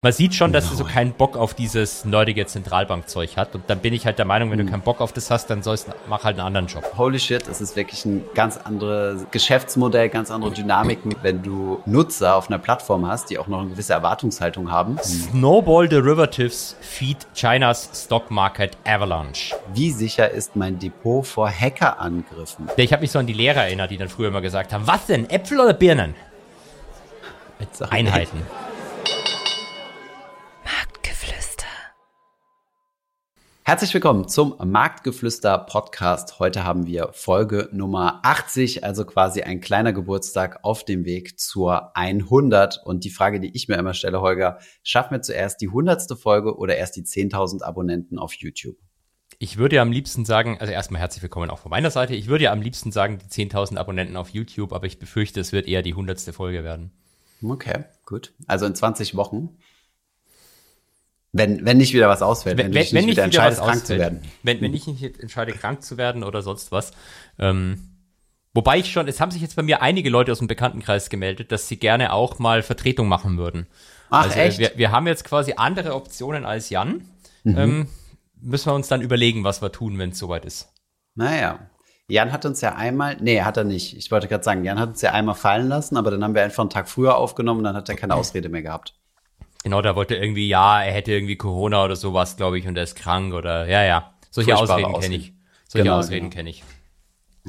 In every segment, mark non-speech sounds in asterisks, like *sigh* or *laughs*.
Man sieht schon, dass er so keinen Bock auf dieses nerdige Zentralbankzeug hat. Und dann bin ich halt der Meinung, wenn du keinen Bock auf das hast, dann sollst mach halt einen anderen Job. Holy shit, es ist wirklich ein ganz anderes Geschäftsmodell, ganz andere Dynamiken, wenn du Nutzer auf einer Plattform hast, die auch noch eine gewisse Erwartungshaltung haben. Snowball Derivatives feed Chinas Stock Market Avalanche. Wie sicher ist mein Depot vor Hackerangriffen? Ich habe mich so an die Lehrer erinnert, die dann früher immer gesagt haben, was denn, Äpfel oder Birnen? Einheiten. Marktgeflüster. Herzlich willkommen zum Marktgeflüster Podcast. Heute haben wir Folge Nummer 80, also quasi ein kleiner Geburtstag auf dem Weg zur 100. Und die Frage, die ich mir immer stelle, Holger, schaffen wir zuerst die 100. Folge oder erst die 10.000 Abonnenten auf YouTube? Ich würde ja am liebsten sagen, also erstmal herzlich willkommen auch von meiner Seite. Ich würde ja am liebsten sagen, die 10.000 Abonnenten auf YouTube, aber ich befürchte, es wird eher die 100. Folge werden. Okay, gut. Also in 20 Wochen. Wenn, wenn nicht wieder was ausfällt, wenn, wenn, wenn nicht wieder was krank zu werden. Wenn, wenn ich nicht entscheide, krank zu werden oder sonst was. Ähm, wobei ich schon, es haben sich jetzt bei mir einige Leute aus dem Bekanntenkreis gemeldet, dass sie gerne auch mal Vertretung machen würden. Ach, also echt? Wir, wir haben jetzt quasi andere Optionen als Jan. Mhm. Ähm, müssen wir uns dann überlegen, was wir tun, wenn es soweit ist. Naja. Jan hat uns ja einmal, nee, hat er nicht. Ich wollte gerade sagen, Jan hat uns ja einmal fallen lassen, aber dann haben wir einfach einen Tag früher aufgenommen und dann hat er keine *clears throat* Ausrede mehr gehabt. Genau, da wollte irgendwie, ja, er hätte irgendwie Corona oder sowas, glaube ich, und er ist krank oder, ja, ja. Solche Furchtbare Ausreden kenne ich. Solche Genau, Ausreden genau. kenne ich.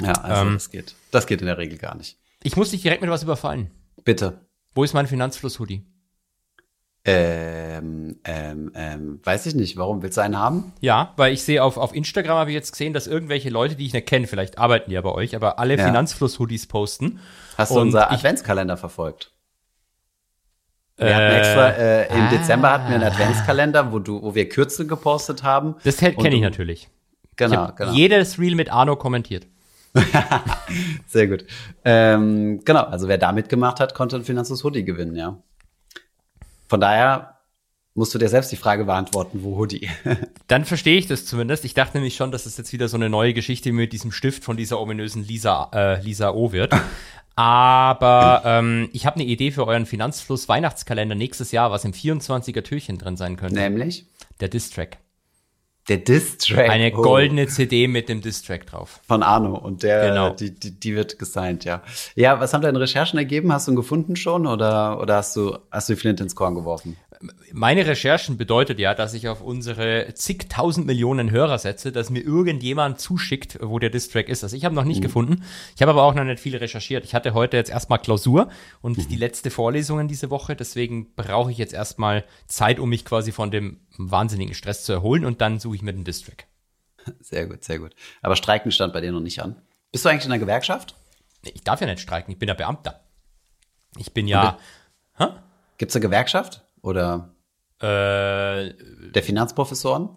Ja, also Ähm. das geht. Das geht in der Regel gar nicht. Ich muss dich direkt mit was überfallen. Bitte. Wo ist mein Finanzfluss-Hoodie? Ähm, ähm, ähm, weiß ich nicht. Warum? Willst du einen haben? Ja, weil ich sehe auf, auf Instagram habe ich jetzt gesehen, dass irgendwelche Leute, die ich nicht kenne, vielleicht arbeiten die ja bei euch, aber alle Ja. Finanzfluss-Hoodies posten. Hast du Und unser Adventskalender verfolgt? Wir Äh, hatten extra, äh, im ah. Dezember hatten wir einen Adventskalender, wo du, wo wir Kürzel gepostet haben. Das kenne ich natürlich. Ich Genau, hab genau. jedes Reel mit Arno kommentiert. *laughs* Sehr gut. Ähm, genau, also wer da mitgemacht hat, konnte ein Finanzus Hoodie gewinnen, ja. Von daher musst du dir selbst die Frage beantworten, wo Hoodie? *laughs* Dann verstehe ich das zumindest. Ich dachte nämlich schon, dass es jetzt wieder so eine neue Geschichte mit diesem Stift von dieser ominösen Lisa, äh, Lisa O wird. Aber ähm, ich habe eine Idee für euren Finanzfluss Weihnachtskalender nächstes Jahr, was im 24er Türchen drin sein könnte. Nämlich Der Distrack. der Diss-Track. Eine Oh, goldene CD mit dem Distrack drauf. Von Arno und der, Genau. die, die, die wird gesigned, ja. Ja, was haben deine Recherchen ergeben? Hast du ihn gefunden schon oder, oder hast du, hast du die Flint ins Korn geworfen? Meine Recherchen bedeutet ja, dass ich auf unsere zigtausend Millionen Hörer setze, dass mir irgendjemand zuschickt, wo der Distrack ist. Also ich habe noch nicht gefunden. Ich habe aber auch noch nicht viel recherchiert. Ich hatte heute jetzt erstmal Klausur und die letzte Vorlesungen diese Woche. Deswegen brauche ich jetzt erstmal Zeit, um mich quasi von dem wahnsinnigen Stress zu erholen und dann suche ich mir den Distrack. Sehr gut, sehr gut. Aber Streiken stand bei dir noch nicht an. Bist du eigentlich in der Gewerkschaft? Ich darf ja nicht streiken, ich bin ja Beamter. Ich bin ja Gibt's eine Gewerkschaft? Oder äh, der Finanzprofessoren?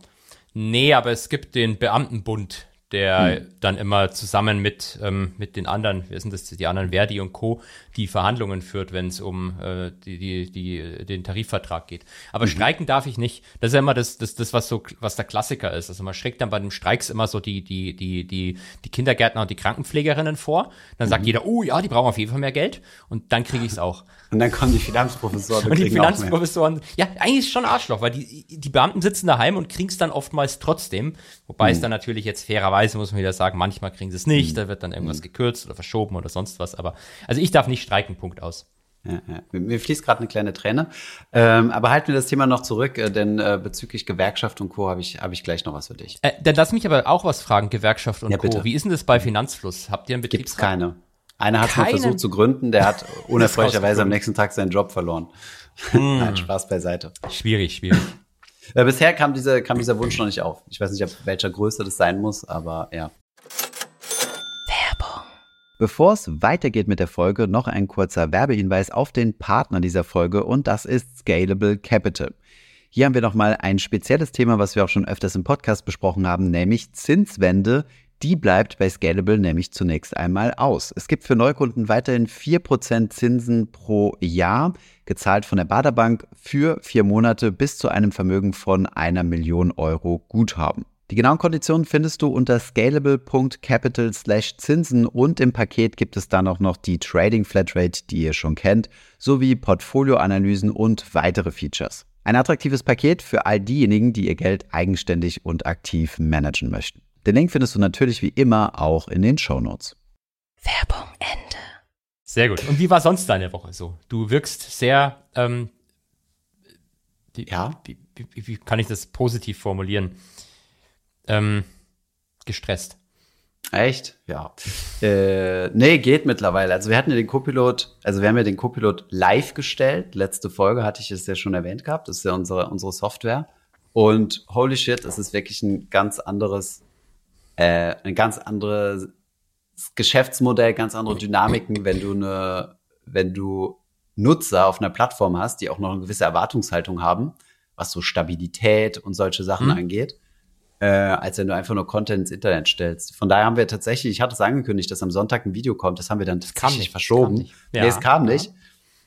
Nee, aber es gibt den Beamtenbund, der Hm. dann immer zusammen mit, ähm, mit den anderen, wer sind das, die anderen Verdi und Co., die Verhandlungen führt, wenn es um äh, die, die, die, den Tarifvertrag geht. Mhm. Aber streiken darf ich nicht. Das ist ja immer das, das, das was so, was der Klassiker ist. Also man schreckt dann bei den Streiks immer so die, die, die, die, die Kindergärtner und die Krankenpflegerinnen vor. Dann Mhm. sagt jeder, oh ja, die brauchen auf jeden Fall mehr Geld. Und dann kriege ich es auch. Und dann kommen die Finanzprofessoren *laughs* Und die. Finanzprofessoren, ja, eigentlich ist schon Arschloch, weil die, die Beamten sitzen daheim und kriegen es dann oftmals trotzdem. Wobei Hm. es dann natürlich jetzt fairerweise, muss man wieder sagen, manchmal kriegen sie es nicht, da wird dann irgendwas gekürzt oder verschoben oder sonst was. Aber also ich darf nicht streiken, Punkt aus. Ja, ja. Mir, fließt gerade eine kleine Träne. Ähm, aber halten wir das Thema noch zurück, äh, denn äh, bezüglich Gewerkschaft und Co. habe ich, hab ich gleich noch was für dich. Äh, dann lass mich aber auch was fragen, Gewerkschaft und Ja, Co. bitte. Wie ist denn das bei Finanzfluss? Habt ihr einen Gibt's Betriebsrat? keine. Einer hat mal versucht zu gründen, der hat *laughs* unerfreulicherweise am nächsten Tag seinen Job verloren. Hm. *laughs* Nein, Spaß beiseite. Schwierig, schwierig. Äh, bisher kam, diese, kam dieser Wunsch noch nicht auf. Ich weiß nicht, ab welcher Größe das sein muss, aber ja. Werbung. Bevor es weitergeht mit der Folge, noch ein kurzer Werbehinweis auf den Partner dieser Folge und das ist Scalable Capital. Hier haben wir nochmal ein spezielles Thema, was wir auch schon öfters im Podcast besprochen haben, nämlich Zinswende. Die bleibt bei Scalable nämlich zunächst einmal aus. Es gibt für Neukunden weiterhin 4% Zinsen pro Jahr, gezahlt von der Baderbank für vier Monate bis zu einem Vermögen von einer Million Euro Guthaben. Die genauen Konditionen findest du unter scalable.capital Zinsen und im Paket gibt es dann auch noch die Trading Flatrate, die ihr schon kennt, sowie Portfolioanalysen und weitere Features. Ein attraktives Paket für all diejenigen, die ihr Geld eigenständig und aktiv managen möchten. Den Link findest du natürlich wie immer auch in den Show Notes. Werbung Ende. Sehr gut. Und wie war sonst deine Woche so? Du wirkst sehr, ähm, wie, Ja. wie, wie, wie kann ich das positiv formulieren? Ähm, gestresst. Echt? Ja. Äh, nee, geht mittlerweile. Also wir hatten ja den Copilot, also wir haben ja den Copilot live gestellt. Letzte Folge hatte ich es ja schon erwähnt gehabt. Das ist ja unsere, unsere Software. Und holy shit, es ist wirklich ein ganz anderes, äh, ein ganz anderes Geschäftsmodell, ganz andere Dynamiken, wenn du eine, wenn du Nutzer auf einer Plattform hast, die auch noch eine gewisse Erwartungshaltung haben, was so Stabilität und solche Sachen Mhm. angeht äh, als wenn du einfach nur Content ins Internet stellst. Von daher haben wir tatsächlich, ich hatte es angekündigt, dass am Sonntag ein Video kommt, das haben wir dann kam tatsächlich verschoben. kam nicht. Nee, Ja, es kam ja. nicht.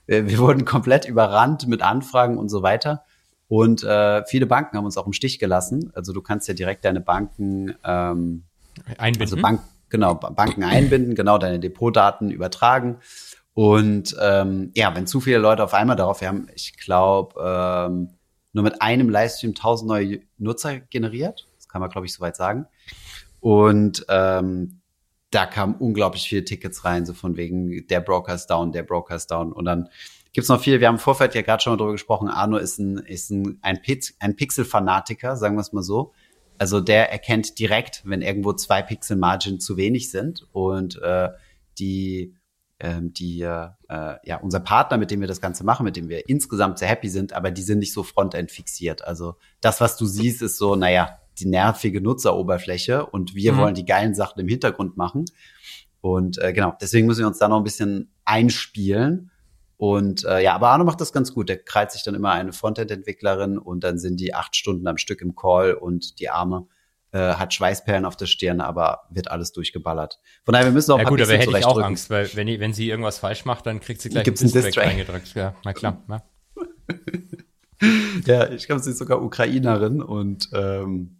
Äh, Wir wurden komplett überrannt mit Anfragen und so weiter. Und äh, viele Banken haben uns auch im Stich gelassen. Also du kannst ja direkt deine Banken, ähm, Einbinden. also Bank, genau, Ba- Banken einbinden, genau deine Depotdaten übertragen. Und ähm, ja, wenn zu viele Leute auf einmal darauf, wir haben, ich glaube, ähm, nur mit einem Livestream 1000 neue Nutzer generiert. Das kann man, glaube ich, soweit sagen. Und ähm, da kamen unglaublich viele Tickets rein, so von wegen der Broker ist down, der Broker ist down. Und dann gibt's noch viel, wir haben im Vorfeld ja gerade schon mal drüber gesprochen, Arno ist ein, ist ein, ein, Piz, ein Pixel-Fanatiker, sagen wir es mal so. Also der erkennt direkt, wenn irgendwo zwei Pixel Margin zu wenig sind und äh, die ähm, die äh, äh, ja unser Partner, mit dem wir das Ganze machen, mit dem wir insgesamt sehr happy sind, aber die sind nicht so Frontend fixiert. Also das, was du siehst, ist so, naja, die nervige Nutzeroberfläche und wir Mhm. wollen die geilen Sachen im Hintergrund machen. Und äh, genau, deswegen müssen wir uns da noch ein bisschen einspielen. Und äh, ja, aber Arno macht das ganz gut. Der kreit sich dann immer eine Frontend-Entwicklerin und dann sind die acht Stunden am Stück im Call und die Arme äh, hat Schweißperlen auf der Stirn, aber wird alles durchgeballert. Von daher, wir müssen auch ja gut, aber hätte ich auch zurechtdrücken. Angst, weil wenn, die- wenn sie irgendwas falsch macht, dann kriegt sie gleich Gibt's einen Distrack reingedrückt. Ja, na klar. Ja. *laughs* Ja, ich glaube, sie ist sogar Ukrainerin und ähm,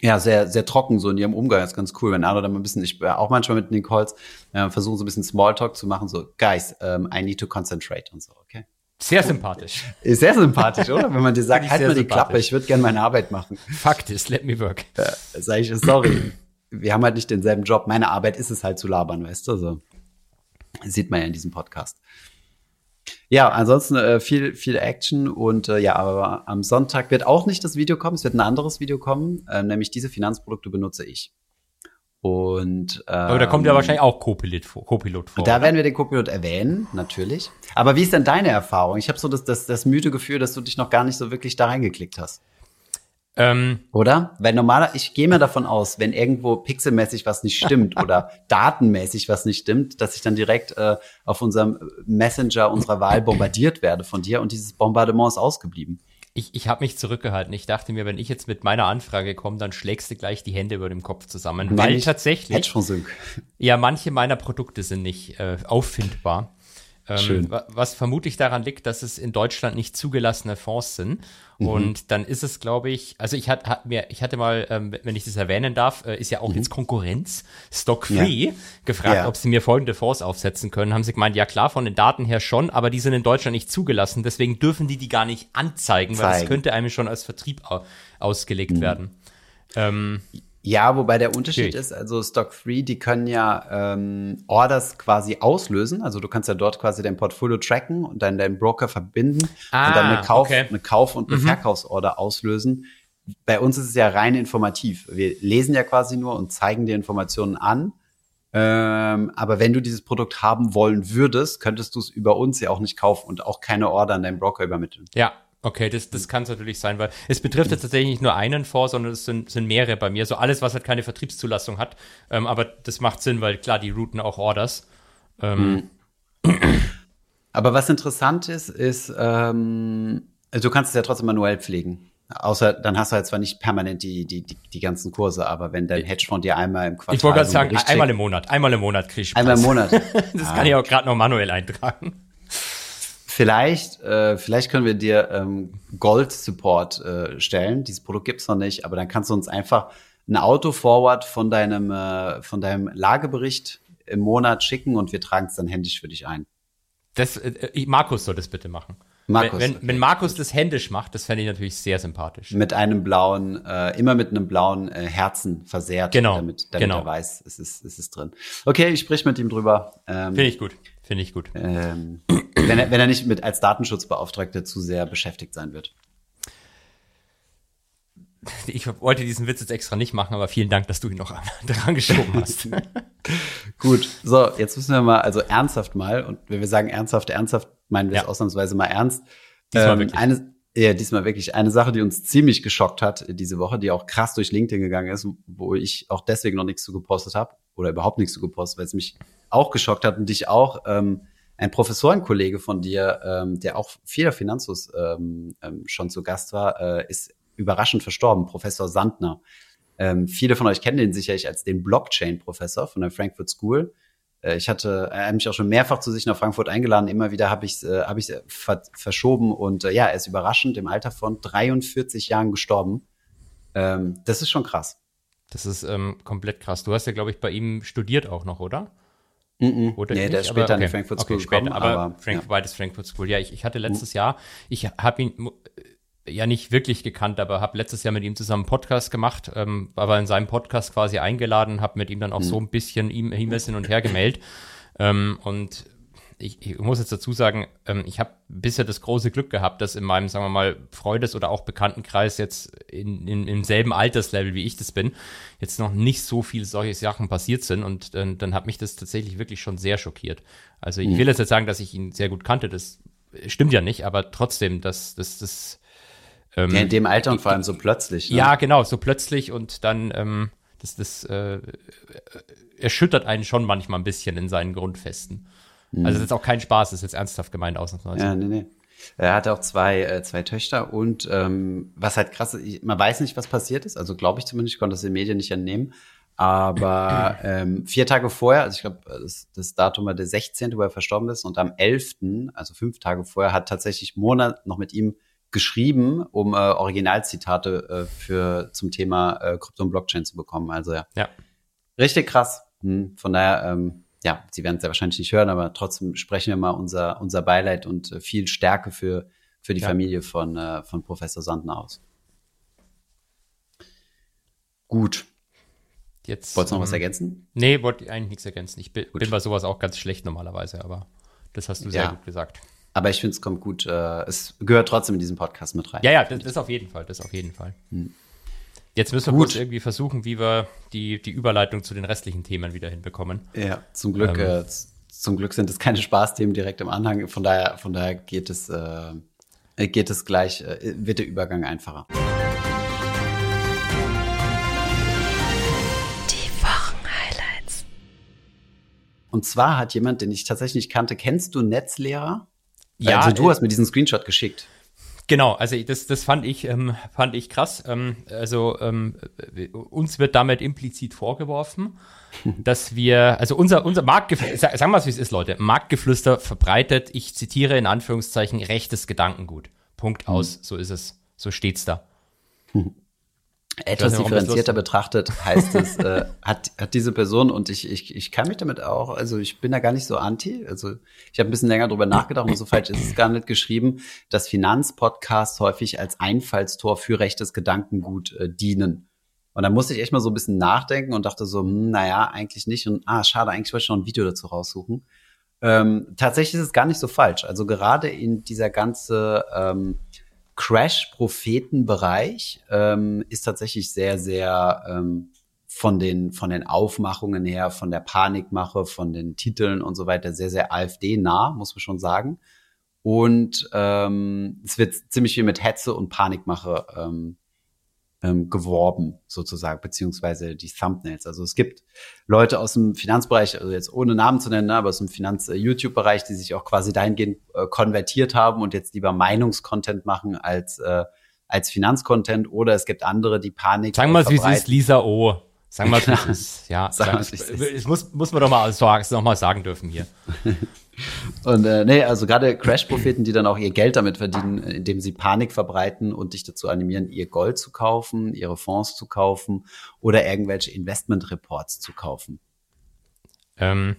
ja, sehr, sehr trocken so in ihrem Umgang. Das ist ganz cool, wenn Arno dann mal ein bisschen, ich bin auch manchmal mit den Calls, äh, versuchen so ein bisschen Smalltalk zu machen, so, guys, um, I need to concentrate und so, okay? Sehr sympathisch. Ist sehr sympathisch, oder? Wenn man dir sagt, halt mal die. Klappe, ich würde gerne meine Arbeit machen. Fakt ist, let me work. Ja, sag ich, sorry, wir haben halt nicht denselben Job. Meine Arbeit ist es halt zu labern, weißt du? So. Sieht man ja in diesem Podcast. Ja, ansonsten äh, viel, viel Action und äh, ja, aber am Sonntag wird auch nicht das Video kommen, es wird ein anderes Video kommen, äh, nämlich diese Finanzprodukte benutze ich. Und ähm, Aber da kommt ja wahrscheinlich auch Co-Pilot vor. Co-Pilot vor. da oder? werden wir den Copilot erwähnen, natürlich. Aber wie ist denn deine Erfahrung? Ich habe so das, das, das müde Gefühl, dass du dich noch gar nicht so wirklich da reingeklickt hast. Ähm, Oder? Weil normaler, ich gehe mir davon aus, wenn irgendwo pixelmäßig was nicht stimmt *laughs* oder datenmäßig was nicht stimmt, dass ich dann direkt äh, auf unserem Messenger unserer Wahl bombardiert werde von dir und dieses Bombardement ist ausgeblieben. ich ich habe mich zurückgehalten. Ich dachte mir, wenn ich jetzt mit meiner Anfrage komme, dann schlägst du gleich die Hände über dem Kopf zusammen. weil Nämlich tatsächlich, Hedgefonds-Sync. ja, manche meiner Produkte sind nicht äh, auffindbar. Ähm, Schön. wa- Was vermutlich daran liegt, dass es in Deutschland nicht zugelassene Fonds sind. Mhm. Und dann ist es, glaube ich, also ich hat, hat mir, ich hatte mal, ähm, wenn ich das erwähnen darf, äh, ist ja auch jetzt Konkurrenz, Stock Free, gefragt, Mhm. Ja. ob sie mir folgende Fonds aufsetzen können. Haben sie gemeint, ja klar, von den Daten her schon, aber die sind in Deutschland nicht zugelassen, deswegen dürfen die die gar nicht anzeigen, weil das Zeigen. könnte einem schon als Vertrieb au ausgelegt werden. Ähm, Ja, wobei der Unterschied Schwierig. ist, also Stock 3, die können ja ähm, Orders quasi auslösen. Also du kannst ja dort quasi dein Portfolio tracken und dann deinen Broker verbinden Ah, und dann eine Kauf, okay. eine Kauf- und eine Mhm. Verkaufsorder auslösen. Bei uns ist es ja rein informativ. Wir lesen ja quasi nur und zeigen dir Informationen an. Ähm, aber wenn du dieses Produkt haben wollen würdest, könntest du es über uns ja auch nicht kaufen und auch keine Order an deinen Broker übermitteln. Ja, okay, das, das kann es natürlich sein, weil es betrifft jetzt tatsächlich nicht nur einen Fonds, sondern es sind, sind mehrere bei mir. So alles, was halt keine Vertriebszulassung hat. Ähm, aber das macht Sinn, weil klar, die routen auch Orders. Ähm, Aber was interessant ist, ist, ähm, du kannst es ja trotzdem manuell pflegen. Außer dann hast du halt zwar nicht permanent die, die, die, die ganzen Kurse, aber wenn dein Hedgefonds dir einmal im Quartal Ich wollte gerade sagen, einmal im Monat, einmal im Monat kriege ich einmal im Monat. *laughs* Das kann ich auch gerade noch manuell eintragen. Vielleicht, äh, vielleicht können wir dir ähm, Gold Support äh, stellen. Dieses Produkt gibt's noch nicht, aber dann kannst du uns einfach ein Auto-Forward von deinem, äh, von deinem Lagebericht im Monat schicken und wir tragen es dann händisch für dich ein. Das, äh, äh, Markus soll das bitte machen. Markus. Wenn, wenn, wenn Markus das händisch macht, das fände ich natürlich sehr sympathisch. Mit einem blauen, äh, immer mit einem blauen äh, Herzen versehrt, genau, damit, damit genau. er weiß, es ist, es ist drin. Okay, ich sprich mit ihm drüber. Ähm, Finde ich gut. Finde ich gut. Ähm, wenn, er, wenn er nicht mit als Datenschutzbeauftragter zu sehr beschäftigt sein wird. Ich wollte diesen Witz jetzt extra nicht machen, aber vielen Dank, dass du ihn noch *laughs* dran geschoben hast. *laughs* Gut, so, jetzt müssen wir mal, also ernsthaft mal, und wenn wir sagen ernsthaft, ernsthaft, meinen wir es ausnahmsweise mal ernst. Diesmal ähm, wirklich. Eine, ja, diesmal wirklich. Eine Sache, die uns ziemlich geschockt hat diese Woche, die auch krass durch LinkedIn gegangen ist, wo ich auch deswegen noch nichts zu gepostet habe oder überhaupt nichts zu gepostet, weil es mich auch geschockt hat und dich auch. Ähm, ein Professorenkollege von dir, ähm, der auch vieler Finanzus ähm, ähm, schon zu Gast war, äh, ist überraschend verstorben, Professor Sandner. Ähm, viele von euch kennen den sicherlich als den Blockchain-Professor von der Frankfurt School. Äh, ich hatte er hat mich auch schon mehrfach zu sich nach Frankfurt eingeladen. Immer wieder habe ich äh, hab ver verschoben und äh, ja, er ist überraschend im Alter von 43 Jahren gestorben. Ähm, das ist schon krass. Das ist ähm, komplett krass. Du hast ja, glaube ich, bei ihm studiert auch noch, oder? Mm -mm. Oder nee, der ist später aber, okay. die Frankfurt School okay, später, gekommen, aber, aber Frank, ja. beides Frankfurt School. Ja, ich, ich hatte letztes mm. Jahr, ich habe ihn ja nicht wirklich gekannt, aber habe letztes Jahr mit ihm zusammen einen Podcast gemacht, ähm, war in seinem Podcast quasi eingeladen, habe mit ihm dann auch mhm. so ein bisschen E-Mails hin und her gemeldet. Ähm, und ich, ich muss jetzt dazu sagen, ähm, ich habe bisher das große Glück gehabt, dass in meinem, sagen wir mal, Freundes- oder auch Bekanntenkreis jetzt in, in, im selben Alterslevel, wie ich das bin, jetzt noch nicht so viele solche Sachen passiert sind. Und äh, dann hat mich das tatsächlich wirklich schon sehr schockiert. Also ich mhm. will jetzt nicht sagen, dass ich ihn sehr gut kannte, das stimmt ja nicht, aber trotzdem, dass das, das ähm, ja, in dem Alter und vor allem so plötzlich. Ne? Ja, genau, so plötzlich und dann, ähm, das, das äh, erschüttert einen schon manchmal ein bisschen in seinen Grundfesten. Mhm. Also das ist auch kein Spaß, das ist jetzt ernsthaft gemeint ausnahmsweise. Ja, nee, nee. Er hatte auch zwei, äh, zwei Töchter und ähm, was halt krass ist, man weiß nicht, was passiert ist, also glaube ich zumindest, ich konnte das in den Medien nicht entnehmen, aber *clears throat* ähm, vier Tage vorher, also ich glaube, das, das Datum war der 16., wo er verstorben ist und am 11., also fünf Tage vorher, hat tatsächlich Mona noch mit ihm geschrieben, um äh, Originalzitate äh, für zum Thema äh, Krypto und Blockchain zu bekommen. Also ja. ja. Richtig krass. Hm, von daher, ähm, ja, Sie werden es ja wahrscheinlich nicht hören, aber trotzdem sprechen wir mal unser, unser Beileid und äh, viel Stärke für, für die ja. Familie von, äh, von Professor Sandner aus. Gut. Jetzt, Wolltest du noch ähm, was ergänzen? Nee, wollte eigentlich nichts ergänzen. Ich bin, bin bei sowas auch ganz schlecht normalerweise, aber das hast du sehr ja. gut gesagt. Aber ich finde, es kommt gut. Äh, es gehört trotzdem in diesen Podcast mit rein. Ja, ja, das, das auf jeden Fall. Das auf jeden Fall. Hm. Jetzt müssen wir gut. kurz irgendwie versuchen, wie wir die, die Überleitung zu den restlichen Themen wieder hinbekommen. Ja, zum Glück, ähm, äh, zum Glück sind es keine Spaßthemen direkt im Anhang. Von daher, von daher geht es, äh, geht es gleich, äh, wird der Übergang einfacher. Die Wochenhighlights. Und zwar hat jemand, den ich tatsächlich nicht kannte, kennst du Netzlehrer? Ja, also du äh, hast mir diesen Screenshot geschickt. Genau, also das, das fand ich, ähm, fand ich krass. Ähm, also ähm, uns wird damit implizit vorgeworfen, *laughs* dass wir, also unser, unser Marktgeflüster, sagen wir mal, wie es ist, Leute, Marktgeflüster verbreitet, ich zitiere in Anführungszeichen, rechtes Gedankengut. Punkt aus, mhm. so ist es, so steht's da. Mhm. *laughs* Etwas differenzierter betrachtet heißt es, äh, hat, hat diese Person und ich, ich, ich kann mich damit auch, also ich bin da gar nicht so anti, also ich habe ein bisschen länger drüber nachgedacht und so falsch ist es gar nicht geschrieben, dass Finanzpodcasts häufig als Einfallstor für rechtes Gedankengut äh, dienen. Und da musste ich echt mal so ein bisschen nachdenken und dachte so, hm, naja, eigentlich nicht. Und ah, schade, eigentlich wollte ich noch ein Video dazu raussuchen. Ähm, tatsächlich ist es gar nicht so falsch. Also gerade in dieser ganze ähm, Crash-Prophetenbereich ähm, ist tatsächlich sehr, sehr ähm, von den, von den Aufmachungen her, von der Panikmache, von den Titeln und so weiter sehr, sehr AfD-nah, muss man schon sagen. Und ähm, es wird ziemlich viel mit Hetze und Panikmache ähm, ähm, geworben, sozusagen, beziehungsweise die Thumbnails. Also es gibt Leute aus dem Finanzbereich, also jetzt ohne Namen zu nennen, aber aus dem Finanz-YouTube-Bereich, die sich auch quasi dahingehend äh, konvertiert haben und jetzt lieber Meinungskontent machen als, äh, als Finanzcontent. Oder es gibt andere, die Panik. Sagen wir mal, wie es ist, Lisa O. Sagen wir mal, es. Ja, sagen, sagen, es muss, muss man doch mal, noch mal sagen dürfen hier. *laughs* Und äh, nee, also gerade Crash-Propheten, die dann auch ihr Geld damit verdienen, indem sie Panik verbreiten und dich dazu animieren, ihr Gold zu kaufen, ihre Fonds zu kaufen oder irgendwelche Investment-Reports zu kaufen. Ähm,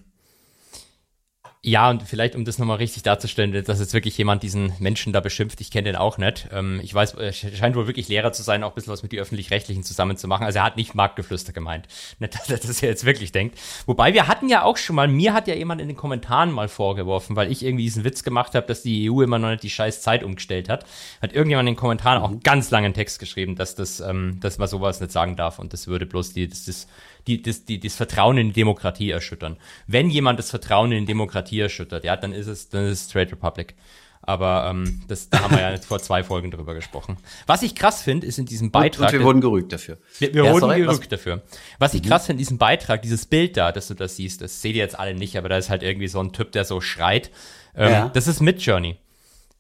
Ja, und vielleicht, um das nochmal richtig darzustellen, dass jetzt wirklich jemand diesen Menschen da beschimpft, ich kenne den auch nicht. Ähm, ich weiß, er scheint wohl wirklich Lehrer zu sein, auch ein bisschen was mit den Öffentlich-Rechtlichen zusammenzumachen. Also er hat nicht Marktgeflüster gemeint. *laughs* Nicht, dass er das jetzt wirklich denkt. Wobei wir hatten ja auch schon mal, mir hat ja jemand in den Kommentaren mal vorgeworfen, weil ich irgendwie diesen Witz gemacht habe, dass die EU immer noch nicht die scheiß Zeit umgestellt hat. Hat irgendjemand in den Kommentaren auch einen ganz langen Text geschrieben, dass das, ähm, dass man sowas nicht sagen darf und das würde bloß die, das, das die, das, die, das Vertrauen in die Demokratie erschüttern. Wenn jemand das Vertrauen in die Demokratie erschüttert, ja, dann ist es, dann ist es Trade Republic. Aber ähm, das, da haben wir ja jetzt vor zwei Folgen drüber gesprochen. Was ich krass finde, ist in diesem Beitrag. Und, und wir wurden gerügt dafür. Wir, wir ja, wurden sorry, gerügt was? dafür. Was ich mhm. krass finde in diesem Beitrag, dieses Bild da, dass du das siehst, das seht ihr jetzt alle nicht, aber da ist halt irgendwie so ein Typ, der so schreit. Ähm, ja. Das ist Midjourney.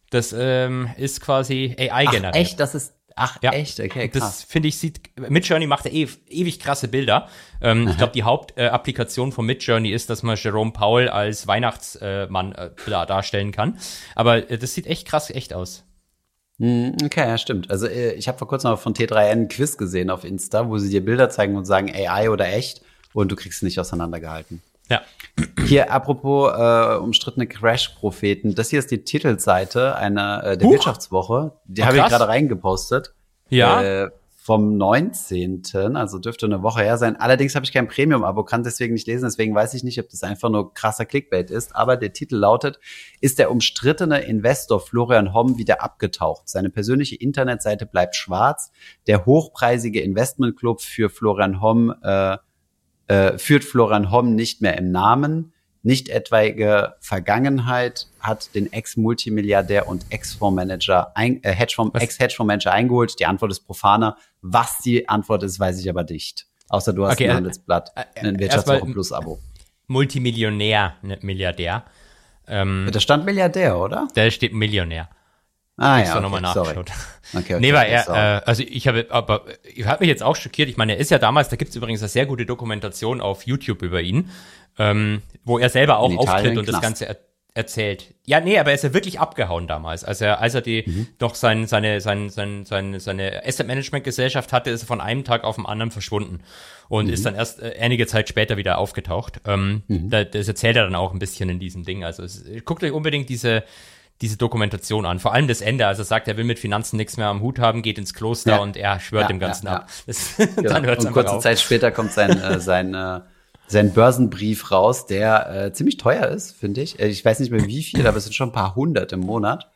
Das ähm, ist quasi AI generiert. Echt? Das ist Ach, ja. echt? Okay, krass. Das finde ich sieht, Midjourney macht ja eh, ewig krasse Bilder. Ähm, ich glaube, die Hauptapplikation äh, von Midjourney ist, dass man Jerome Powell als Weihnachtsmann äh, äh, darstellen kann. Aber äh, das sieht echt krass echt aus. Hm, okay, ja, stimmt. Also äh, ich habe vor kurzem noch von T3N ein Quiz gesehen auf Insta, wo sie dir Bilder zeigen und sagen AI oder echt und du kriegst es nicht auseinandergehalten. Ja. Hier, apropos äh, umstrittene Crash-Propheten, das hier ist die Titelseite einer äh, der Huch. Wirtschaftswoche. Die habe ich gerade reingepostet. Ja. Äh, vom 19. Also dürfte eine Woche her sein. Allerdings habe ich kein Premium-Abo, kann deswegen nicht lesen, deswegen weiß ich nicht, ob das einfach nur krasser Clickbait ist. Aber der Titel lautet, ist der umstrittene Investor Florian Homm wieder abgetaucht? Seine persönliche Internetseite bleibt schwarz. Der hochpreisige Investmentclub für Florian Homm äh, äh, führt Florian Homm nicht mehr im Namen. Nicht etwaige Vergangenheit hat den Ex-Multimilliardär und Ex-Fondsmanager, äh, Hedgefonds, Ex-Hedgefondsmanager eingeholt. Die Antwort ist profaner. Was die Antwort ist, weiß ich aber nicht. Außer du hast okay, ein äh, Handelsblatt, äh, ein Wirtschaftswoche Plus Abo. Multimillionär, ne, Milliardär. Ähm, da stand Milliardär, oder? Da steht Millionär. Ah ja, okay, nochmal nachgeschaut. Okay, okay, nee, weil er, äh, also ich habe, aber ich habe mich jetzt auch schockiert. Ich meine, er ist ja damals, da gibt es übrigens eine sehr gute Dokumentation auf YouTube über ihn, ähm, wo er selber auch auftritt und das Ganze er erzählt. Ja, nee, aber er ist ja wirklich abgehauen damals. Als er, als er die mhm. noch sein, seine, sein, sein, sein, seine Asset Management Gesellschaft hatte, ist er von einem Tag auf den anderen verschwunden und mhm. ist dann erst äh, einige Zeit später wieder aufgetaucht. Ähm, mhm. da, das erzählt er dann auch ein bisschen in diesem Ding. Also es, guckt euch unbedingt diese diese Dokumentation an. Vor allem das Ende, also er sagt, er will mit Finanzen nichts mehr am Hut haben, geht ins Kloster ja. und er schwört ja, dem Ganzen ja, ab. *laughs* Das, genau. dann hört's und kurze auf. Zeit später kommt sein, äh, *laughs* sein, äh, sein Börsenbrief raus, der äh, ziemlich teuer ist, finde ich. Äh, ich weiß nicht mehr wie viel, aber es sind schon ein paar hundert im Monat,